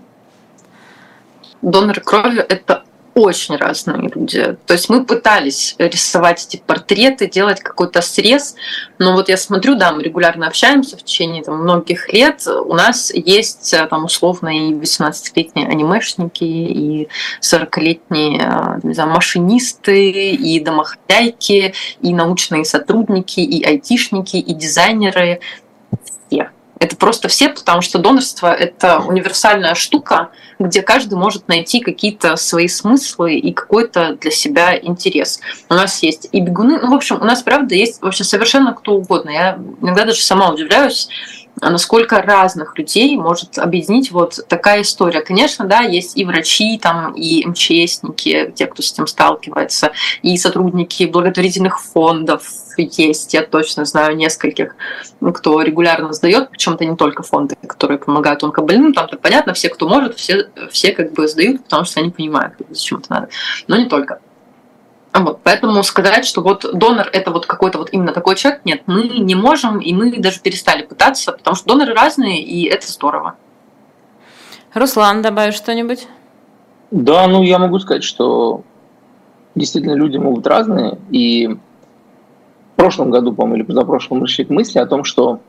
Доноры крови – это очень разные люди. То есть мы пытались рисовать эти портреты, делать какой-то срез, но вот я смотрю, да, мы регулярно общаемся в течение там, многих лет. У нас есть э, там условно и 18-летние анимешники, и 40-летние э, не знаю, машинисты, и домохозяйки, и научные сотрудники, и айтишники, и дизайнеры. Все. Это просто все, потому что донорство – это универсальная штука, где каждый может найти какие-то свои смыслы и какой-то для себя интерес. У нас есть и бегуны, ну, в общем, у нас, правда, есть вообще совершенно кто угодно. Я иногда даже сама удивляюсь, а насколько разных людей может объединить вот такая история. Конечно, да, есть и врачи, там, и МЧСники, те, кто с этим сталкивается, и сотрудники благотворительных фондов есть, я точно знаю нескольких, кто регулярно сдает, причем это не только фонды, которые помогают онкобольным, там так понятно, все, кто может, все, все как бы сдают, потому что они понимают, зачем это надо. Но не только. Вот, поэтому сказать, что вот донор это вот какой-то вот именно такой человек, нет, мы не можем, и мы даже перестали пытаться, потому что доноры разные, и это здорово. Руслан, добавишь что-нибудь? Да, ну я могу сказать, что действительно люди могут разные, и в прошлом году, по-моему, или позапрошлом мы шли к мысли о том, что,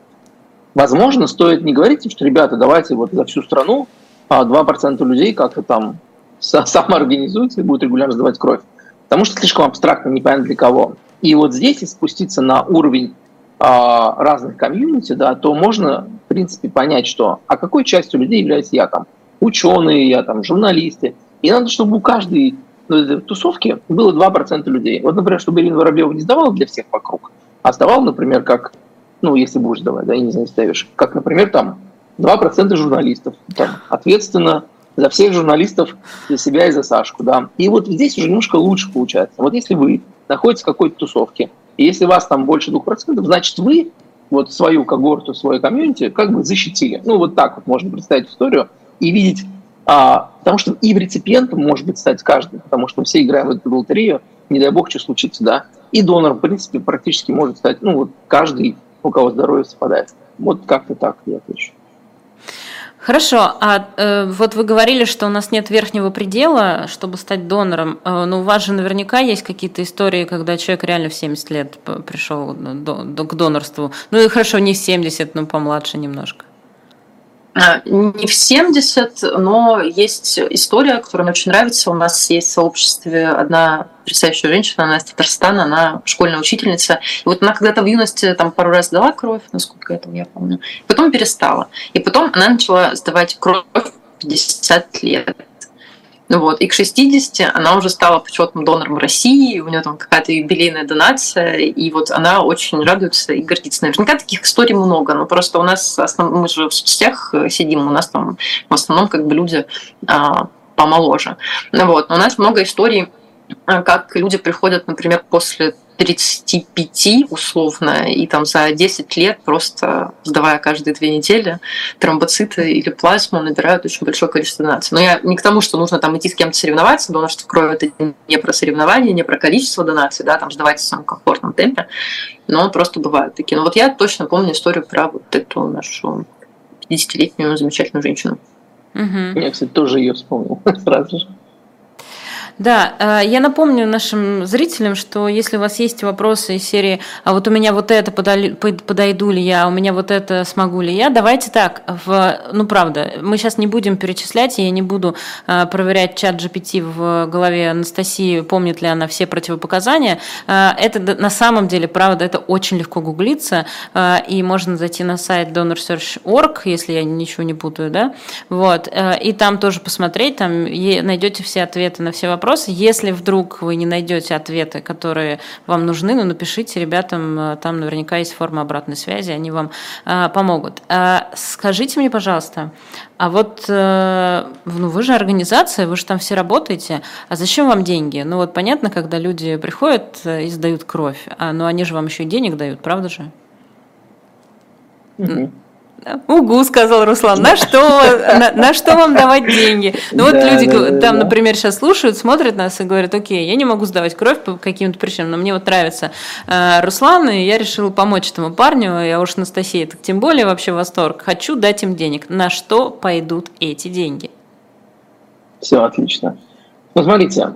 возможно, стоит не говорить, что, ребята, давайте вот за всю страну 2% а людей как-то там <laughs> самоорганизуются и будут регулярно сдавать кровь потому что слишком абстрактно, непонятно для кого. И вот здесь, если спуститься на уровень а, разных комьюнити, да, то можно, в принципе, понять, что, а какой частью людей являюсь я там, ученые, я там, журналисты. И надо, чтобы у каждой ну, тусовки было 2% людей. Вот, например, чтобы Ирина Воробьева не сдавала для всех вокруг, а сдавала, например, как, ну, если будешь давать, да, я не знаю, ставишь, как, например, там, 2% журналистов, там, ответственно за всех журналистов, за себя и за Сашку, да. И вот здесь уже немножко лучше получается. Вот если вы находитесь в какой-то тусовке, и если вас там больше 2%, значит вы вот свою когорту, свою комьюнити как бы защитили. Ну вот так вот можно представить историю и видеть, а, потому что и в реципиентом может быть стать каждый, потому что мы все играем в эту лотерею, не дай бог, что случится, да. И донором, в принципе, практически может стать, ну вот каждый, у кого здоровье совпадает. Вот как-то так я отвечу. Хорошо, а э, вот вы говорили, что у нас нет верхнего предела, чтобы стать донором. Э, но у вас же наверняка есть какие-то истории, когда человек реально в 70 лет пришел до, до, к донорству. Ну и хорошо, не в 70, но помладше немножко. А, не в 70, но есть история, которая мне очень нравится. У нас есть в сообществе одна потрясающая женщина, она из Татарстана, она школьная учительница. И вот она когда-то в юности там пару раз дала кровь, насколько это я помню, потом перестала. И потом она начала сдавать кровь 50 лет. Вот. И к 60 она уже стала почетным донором России, у нее там какая-то юбилейная донация, и вот она очень радуется и гордится. Наверняка таких историй много, но просто у нас, основ... мы же в соцсетях сидим, у нас там в основном как бы люди а, помоложе. Вот. Но у нас много историй, как люди приходят, например, после 35 условно, и там за 10 лет просто сдавая каждые две недели тромбоциты или плазму набирают очень большое количество донаций. Но я не к тому, что нужно там идти с кем-то соревноваться, донорство крови это не про соревнования, не про количество донаций, да, там сдавать в самом комфортном темпе, но просто бывают такие. Но вот я точно помню историю про вот эту нашу 50-летнюю замечательную женщину. Угу. Я, кстати, тоже ее вспомнил <laughs> сразу же. Да, э, я напомню нашим зрителям, что если у вас есть вопросы из серии «А вот у меня вот это подойду ли я, а у меня вот это смогу ли я?», давайте так, в, ну правда, мы сейчас не будем перечислять, я не буду э, проверять чат GPT в голове Анастасии, помнит ли она все противопоказания. Э, это на самом деле, правда, это очень легко гуглиться, и можно зайти на сайт donorsearch.org, если я ничего не путаю, да, вот, и там тоже посмотреть, там найдете все ответы на все вопросы, вопросы. Если вдруг вы не найдете ответы, которые вам нужны, ну, напишите ребятам, э, там наверняка есть форма обратной связи, они вам э, помогут. Э, скажите мне, пожалуйста, а вот э, ну, вы же организация, вы же там все работаете, а зачем вам деньги? Ну вот понятно, когда люди приходят э, и сдают кровь, а, но они же вам еще и денег дают, правда же? Угу. Угу, сказал Руслан. На что, на, на что вам давать деньги? Ну вот да, люди да, там, да. например, сейчас слушают, смотрят нас и говорят, окей, я не могу сдавать кровь по каким-то причинам, но мне вот нравится э, Руслан, и я решила помочь этому парню, я уж Анастасия, так тем более вообще восторг. Хочу дать им денег. На что пойдут эти деньги? Все отлично. Ну, смотрите,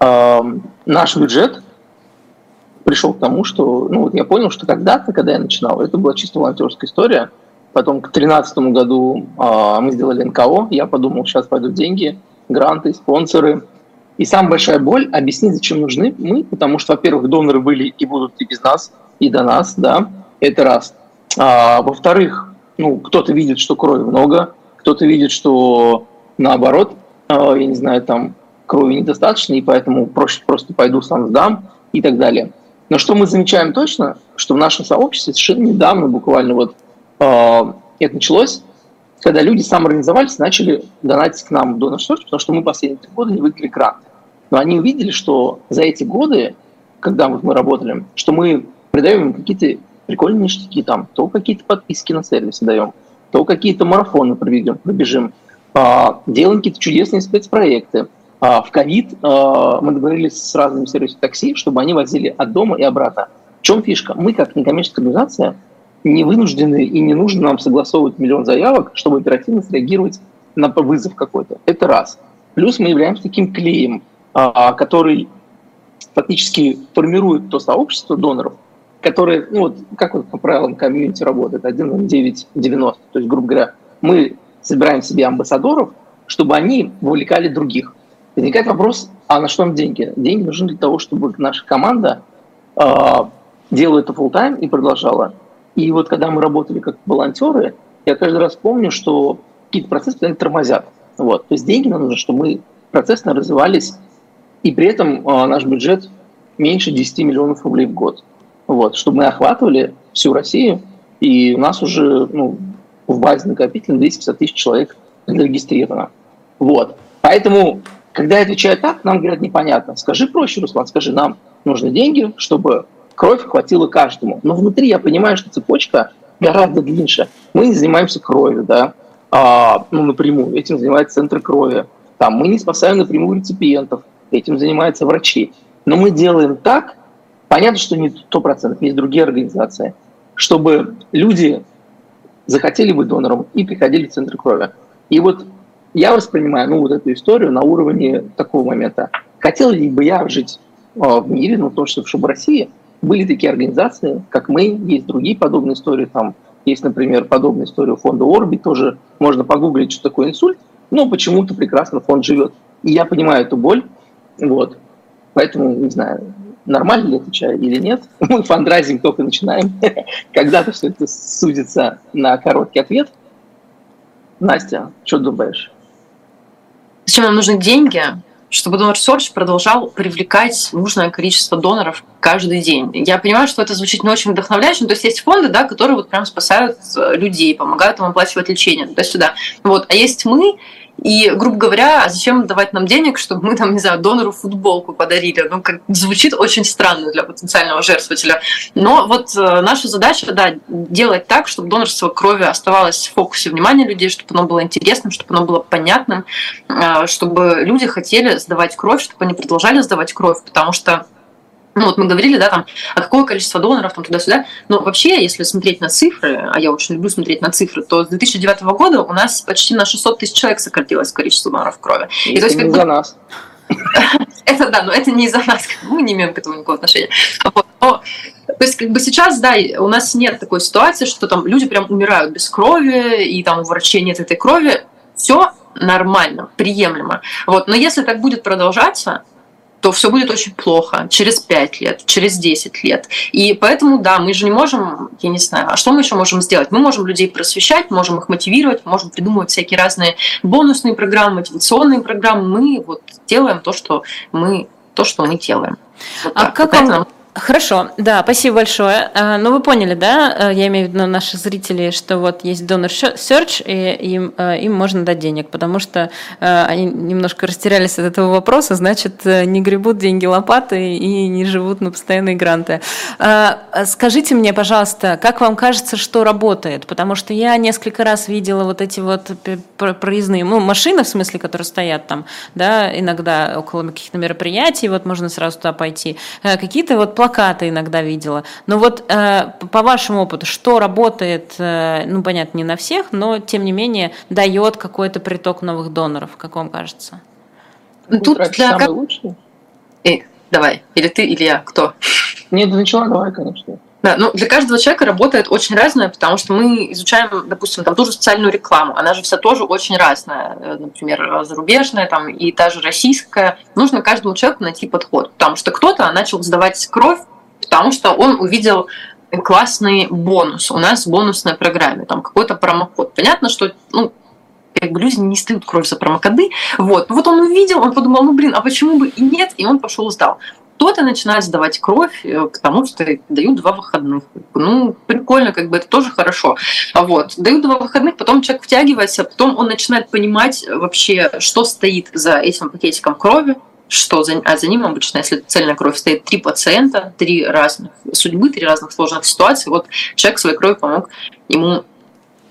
э, наш бюджет пришел к тому, что, ну, вот я понял, что когда-то, когда я начинал, это была чисто волонтерская история. Потом к 2013 году э, мы сделали НКО, я подумал, сейчас пойдут деньги, гранты, спонсоры. И самая большая боль – объяснить, зачем нужны мы, потому что, во-первых, доноры были и будут и без нас, и до нас, да, это раз. А, во-вторых, ну, кто-то видит, что крови много, кто-то видит, что наоборот, э, я не знаю, там крови недостаточно, и поэтому проще просто пойду сам сдам и так далее. Но что мы замечаем точно, что в нашем сообществе совершенно недавно, буквально вот э, это началось, когда люди самоорганизовались, начали донатить к нам в Donor Search, потому что мы последние три года не выиграли гранты. Но они увидели, что за эти годы, когда вот мы работали, что мы придаем им какие-то прикольные ништяки, там, то какие-то подписки на сервисы даем, то какие-то марафоны пробежим, пробежим э, делаем какие-то чудесные спецпроекты, а, в ковид а, мы договорились с разными сервисами такси, чтобы они возили от дома и обратно. В чем фишка? Мы, как некоммерческая организация, не вынуждены и не нужно нам согласовывать миллион заявок, чтобы оперативно среагировать на вызов какой-то. Это раз. Плюс мы являемся таким клеем, а, который фактически формирует то сообщество доноров, которое, ну вот, как вот по правилам комьюнити работает, 1 9 90. То есть, грубо говоря, мы собираем себе амбассадоров, чтобы они вовлекали других. Возникает вопрос, а на что нам деньги? Деньги нужны для того, чтобы наша команда э, делала это full time и продолжала. И вот когда мы работали как волонтеры, я каждый раз помню, что какие-то процессы постоянно тормозят. Вот. То есть деньги нам нужны, чтобы мы процессно развивались, и при этом э, наш бюджет меньше 10 миллионов рублей в год. Вот. Чтобы мы охватывали всю Россию, и у нас уже ну, в базе накопительно 250 тысяч человек зарегистрировано. Вот. Поэтому когда я отвечаю так, нам говорят непонятно. Скажи проще, Руслан, скажи, нам нужны деньги, чтобы кровь хватила каждому. Но внутри я понимаю, что цепочка гораздо длиннее. Мы не занимаемся кровью, да, а, ну, напрямую. Этим занимается центр крови. Там мы не спасаем напрямую реципиентов. Этим занимаются врачи. Но мы делаем так, понятно, что не 100%, есть другие организации, чтобы люди захотели быть донором и приходили в центр крови. И вот я воспринимаю ну, вот эту историю на уровне такого момента. Хотел ли бы я жить э, в мире, ну, то, что, в России были такие организации, как мы, есть другие подобные истории, там, Есть, например, подобная история у фонда Орби, тоже можно погуглить, что такое инсульт, но почему-то прекрасно фонд живет. И я понимаю эту боль, вот. Поэтому, не знаю, нормально ли это чай или нет. <laughs> Мы фандрайзинг только начинаем. <laughs> Когда-то все это судится на короткий ответ. Настя, что думаешь? Зачем нам нужны деньги? чтобы Donor Search продолжал привлекать нужное количество доноров каждый день. Я понимаю, что это звучит не очень вдохновляюще, но то есть есть фонды, да, которые вот прям спасают э, людей, помогают им оплачивать лечение туда-сюда. Вот. А есть мы, и, грубо говоря, а зачем давать нам денег, чтобы мы там, не знаю, донору футболку подарили? Ну, как звучит очень странно для потенциального жертвователя. Но вот э, наша задача, да, делать так, чтобы донорство крови оставалось в фокусе внимания людей, чтобы оно было интересным, чтобы оно было понятным, э, чтобы люди хотели сдавать кровь, чтобы они продолжали сдавать кровь, потому что ну вот мы говорили, да, там, а какое количество доноров там туда-сюда. Но вообще, если смотреть на цифры, а я очень люблю смотреть на цифры, то с 2009 года у нас почти на 600 тысяч человек сократилось количество доноров крови. И, И то есть, как за нас. <laughs> Это да, но это не из-за нас, мы не имеем к этому никакого отношения. Вот. Но, то есть, как бы сейчас, да, у нас нет такой ситуации, что там люди прям умирают без крови, и там у врачей нет этой крови. Все нормально, приемлемо. Вот. Но если так будет продолжаться, то все будет очень плохо через 5 лет, через 10 лет. И поэтому, да, мы же не можем, я не знаю, а что мы еще можем сделать? Мы можем людей просвещать, можем их мотивировать, можем придумывать всякие разные бонусные программы, мотивационные программы. Мы вот делаем то, что мы, то, что мы делаем. Вот а так. как вам... Хорошо, да, спасибо большое. А, ну, вы поняли, да, э, я имею в виду наших зрителей, что вот есть донор search, и им, э, им можно дать денег, потому что э, они немножко растерялись от этого вопроса, значит, не гребут деньги лопатой и не живут на постоянные гранты. А, скажите мне, пожалуйста, как вам кажется, что работает? Потому что я несколько раз видела вот эти вот проездные, ну, машины, в смысле, которые стоят там, да, иногда около каких-то мероприятий, вот можно сразу туда пойти. Какие-то вот плакаты иногда видела. Но вот э, по вашему опыту, что работает, э, ну, понятно, не на всех, но, тем не менее, дает какой-то приток новых доноров, как вам кажется? Ну, тут для... самый лучший. Эй, давай, или ты, или я, кто? Нет, начала, давай, конечно. Да, ну для каждого человека работает очень разное, потому что мы изучаем, допустим, там ту же социальную рекламу, она же вся тоже очень разная, э, например, зарубежная там и та же российская. Нужно каждому человеку найти подход, потому что кто-то начал сдавать кровь, потому что он увидел классный бонус. У нас бонусная программа, там какой-то промокод. Понятно, что ну, как бы люди не сдают кровь за промокоды. Вот. вот он увидел, он подумал, ну блин, а почему бы и нет? И он пошел сдал кто-то начинает сдавать кровь, э, потому что дают два выходных. Ну, прикольно, как бы это тоже хорошо. Вот, дают два выходных, потом человек втягивается, потом он начинает понимать вообще, что стоит за этим пакетиком крови, что за, а за ним обычно, если цельная кровь, стоит три пациента, три разных судьбы, три разных сложных ситуации. Вот человек своей кровью помог ему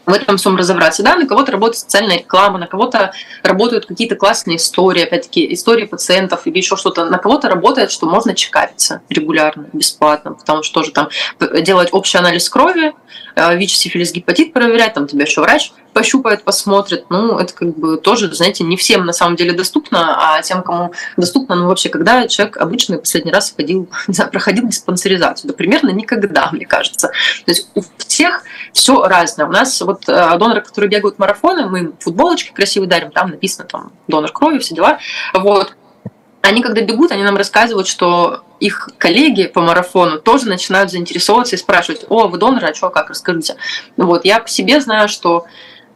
в этом всем разобраться. Да, на кого-то работает социальная реклама, на кого-то работают какие-то классные истории, опять-таки, истории пациентов или еще что-то. На кого-то работает, что можно чекариться регулярно, бесплатно, потому что тоже там делать общий анализ крови, э, ВИЧ, сифилис, гепатит проверять, там тебя еще врач пощупает, посмотрит. Ну, это как бы тоже, знаете, не всем на самом деле доступно, а тем, кому доступно, ну, вообще, когда человек обычно последний раз ходил, <laughs> не знаю, проходил диспансеризацию, да примерно никогда, мне кажется. То есть у всех все разное. У нас вот э, доноры, которые бегают марафоны, мы им футболочки красивые дарим, там написано там донор крови, все дела. Вот. Они, когда бегут, они нам рассказывают, что их коллеги по марафону тоже начинают заинтересовываться и спрашивать, о, вы донор, а что, как, расскажите. Вот, я по себе знаю, что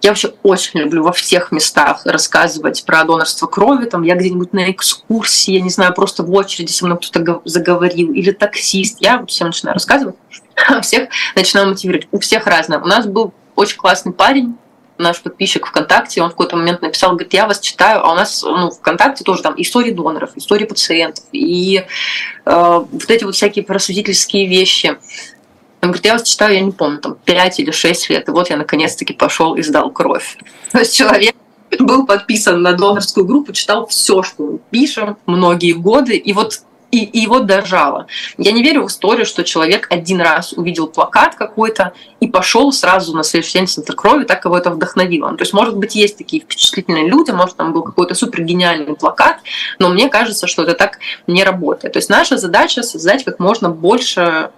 я вообще очень люблю во всех местах рассказывать про донорство крови. Там я где-нибудь на экскурсии, я не знаю, просто в очереди со мной кто-то заговорил, или таксист. Я всем начинаю рассказывать, <laughs> всех начинаю мотивировать. У всех разное. У нас был очень классный парень, наш подписчик ВКонтакте, он в какой-то момент написал, говорит, я вас читаю, а у нас ну, ВКонтакте тоже там истории доноров, истории пациентов и э, вот эти вот всякие просветительские вещи. Он говорит, я вас читаю, я не помню, там 5 или 6 лет, и вот я наконец-таки пошел и сдал кровь. <laughs> То есть человек был подписан на донорскую группу, читал все, что мы пишем многие годы, и вот и, и его дожало. Я не верю в историю, что человек один раз увидел плакат какой-то и пошел сразу на следующий день центр крови, так его это вдохновило. То есть, может быть, есть такие впечатлительные люди, может, там был какой-то супер гениальный плакат, но мне кажется, что это так не работает. То есть наша задача создать как можно больше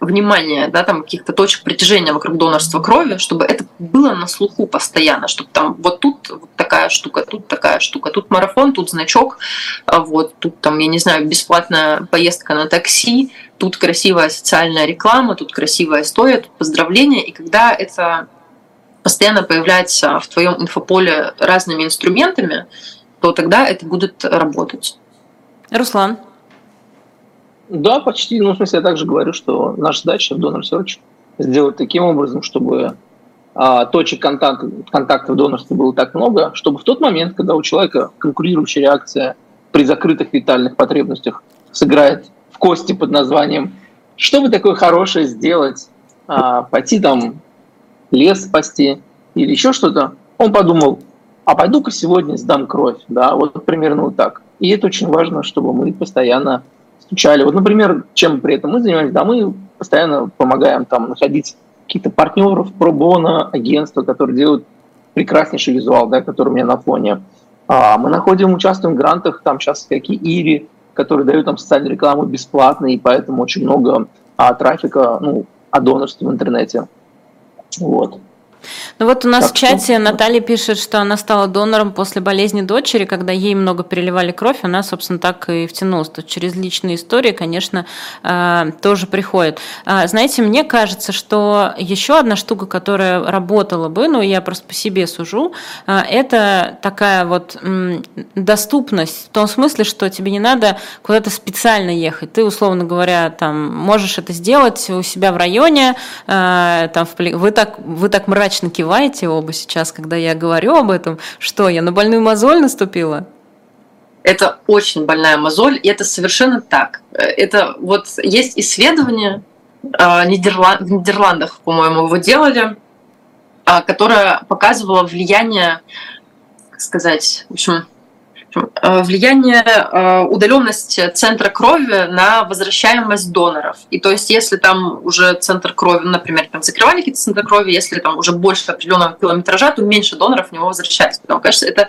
внимания, да, там каких-то точек притяжения вокруг донорства крови, чтобы это было на слуху постоянно, чтобы там вот тут вот такая штука, тут такая штука, тут марафон, тут значок, а вот тут там, я не знаю, бесплатная поездка на такси, тут красивая социальная реклама, тут красивая история, тут поздравления, и когда это постоянно появляется в твоем инфополе разными инструментами, то тогда это будет работать. Руслан. Да, почти. Ну, в смысле, я также говорю, что наша задача в Donor Search сделать таким образом, чтобы а, точек контакта, контакта в донорстве было так много, чтобы в тот момент, когда у человека конкурирующая реакция при закрытых витальных потребностях сыграет в кости под названием «Что бы такое хорошее сделать? А, пойти там лес спасти или еще что-то?» Он подумал, а пойду-ка сегодня сдам кровь. Да, вот примерно вот так. И это очень важно, чтобы мы постоянно стучали. Вот, например, чем при этом мы занимаемся, да, мы постоянно помогаем там находить каких-то партнеров, пробона, агентства, которые делают прекраснейший визуал, да, который у меня на фоне. А, мы находим, участвуем в грантах, там сейчас какие Ири, которые дают нам социальную рекламу бесплатно, и поэтому очень много а, трафика, ну, о донорстве в интернете. Вот. Ну вот у нас так в чате что... Наталья пишет, что она стала донором после болезни дочери, когда ей много переливали кровь, она, собственно, так и втянулась. То через личные истории, конечно, э, тоже приходит. А, знаете, мне кажется, что еще одна штука, которая работала бы, ну, я просто по себе сужу, э, это такая вот доступность в том смысле, что тебе не надо куда-то специально ехать. Ты, условно говоря, там можешь это сделать у себя в районе, э, там вы так, вы так мрачно мрачно киваете оба сейчас, когда я говорю об этом. Что, я на больную мозоль наступила? Это очень больная мозоль, и это совершенно так. Это вот есть исследование а, в Нидерландах, по-моему, его делали, а, которое показывало влияние, как сказать, в общем, Э, влияние э, удаленности центра крови на возвращаемость доноров. И то есть, если там уже центр крови, например, там закрывали какие-то центры крови, если там уже больше определенного километража, то меньше доноров в него возвращается. Потому, конечно, это,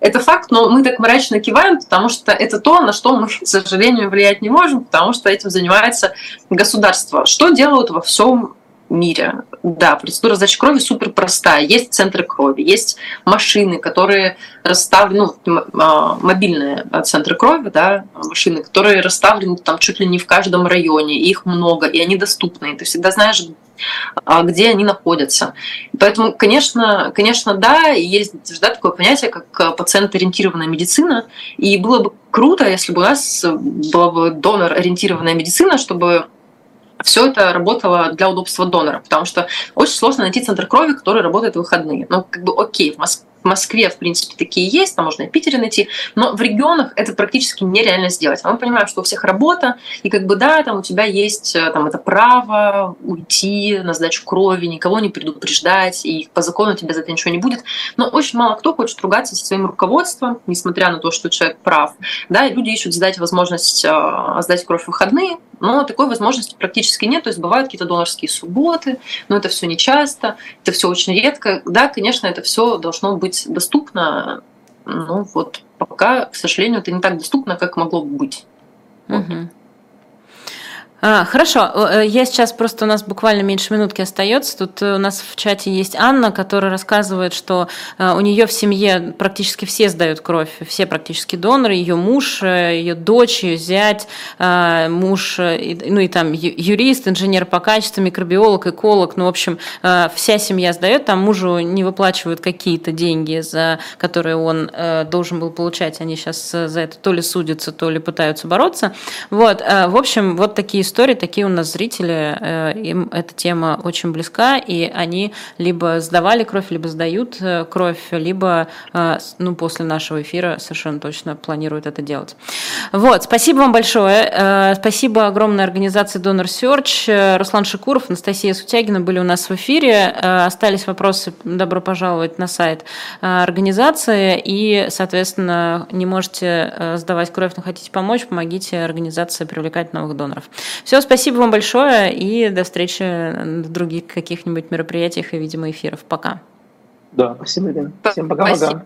это факт, но мы так мрачно киваем, потому что это то, на что мы, к сожалению, влиять не можем, потому что этим занимается государство. Что делают во всем мире. Да, процедура сдачи крови супер простая. Есть центры крови, есть машины, которые расставлены, ну, а, мобильные центры крови, да, машины, которые расставлены там чуть ли не в каждом районе, их много, и они доступны, и ты всегда знаешь, а, где они находятся. Поэтому, конечно, конечно, да, есть да, такое понятие, как пациент-ориентированная медицина, и было бы круто, если бы у нас была бы донор-ориентированная медицина, чтобы все это работало для удобства донора, потому что очень сложно найти центр крови, который работает в выходные. Ну, как бы окей, в Москве в Москве, в принципе, такие есть, там можно и в Питере найти, но в регионах это практически нереально сделать. А мы понимаем, что у всех работа, и как бы да, там у тебя есть э, там, это право уйти на сдачу крови, никого не предупреждать, и по закону тебе за это ничего не будет. Но очень мало кто хочет ругаться со своим руководством, несмотря на то, что человек прав. Да, и люди ищут сдать возможность э, сдать кровь в выходные, но такой возможности практически нет. То есть бывают какие-то донорские субботы, но это все не часто, это все очень редко. Да, конечно, это все должно быть доступно. Ну вот пока, к сожалению, это не так доступно, как могло бы быть. Угу. А, хорошо, э, я сейчас просто у нас буквально меньше минутки остается. Тут э, у нас в чате есть Анна, которая рассказывает, что э, у нее в семье практически все сдают кровь, все практически доноры, ее муж, ее дочь, ее зять, муж, ну и там юрист, инженер по качеству, микробиолог, эколог, ну в общем вся семья сдает, там мужу не выплачивают какие-то деньги, за которые он должен был получать, они сейчас за это то ли судятся, то ли пытаются бороться. Вот, в общем, вот такие истории истории, такие у нас зрители, э, им эта тема очень близка, и они либо сдавали кровь, либо сдают э, кровь, либо э, ну, после нашего эфира совершенно точно планируют это делать. Вот, спасибо вам большое. Спасибо огромной организации Donor Search. Руслан Шикуров, Анастасия Сутягина были у нас в эфире. Остались вопросы, добро пожаловать на сайт организации. И, соответственно, не можете сдавать кровь, но хотите помочь, помогите организации привлекать новых доноров. Все, спасибо вам большое и до встречи в других каких-нибудь мероприятиях и, видимо, эфиров. Пока. Да, спасибо, Ирина. Всем пока-пока.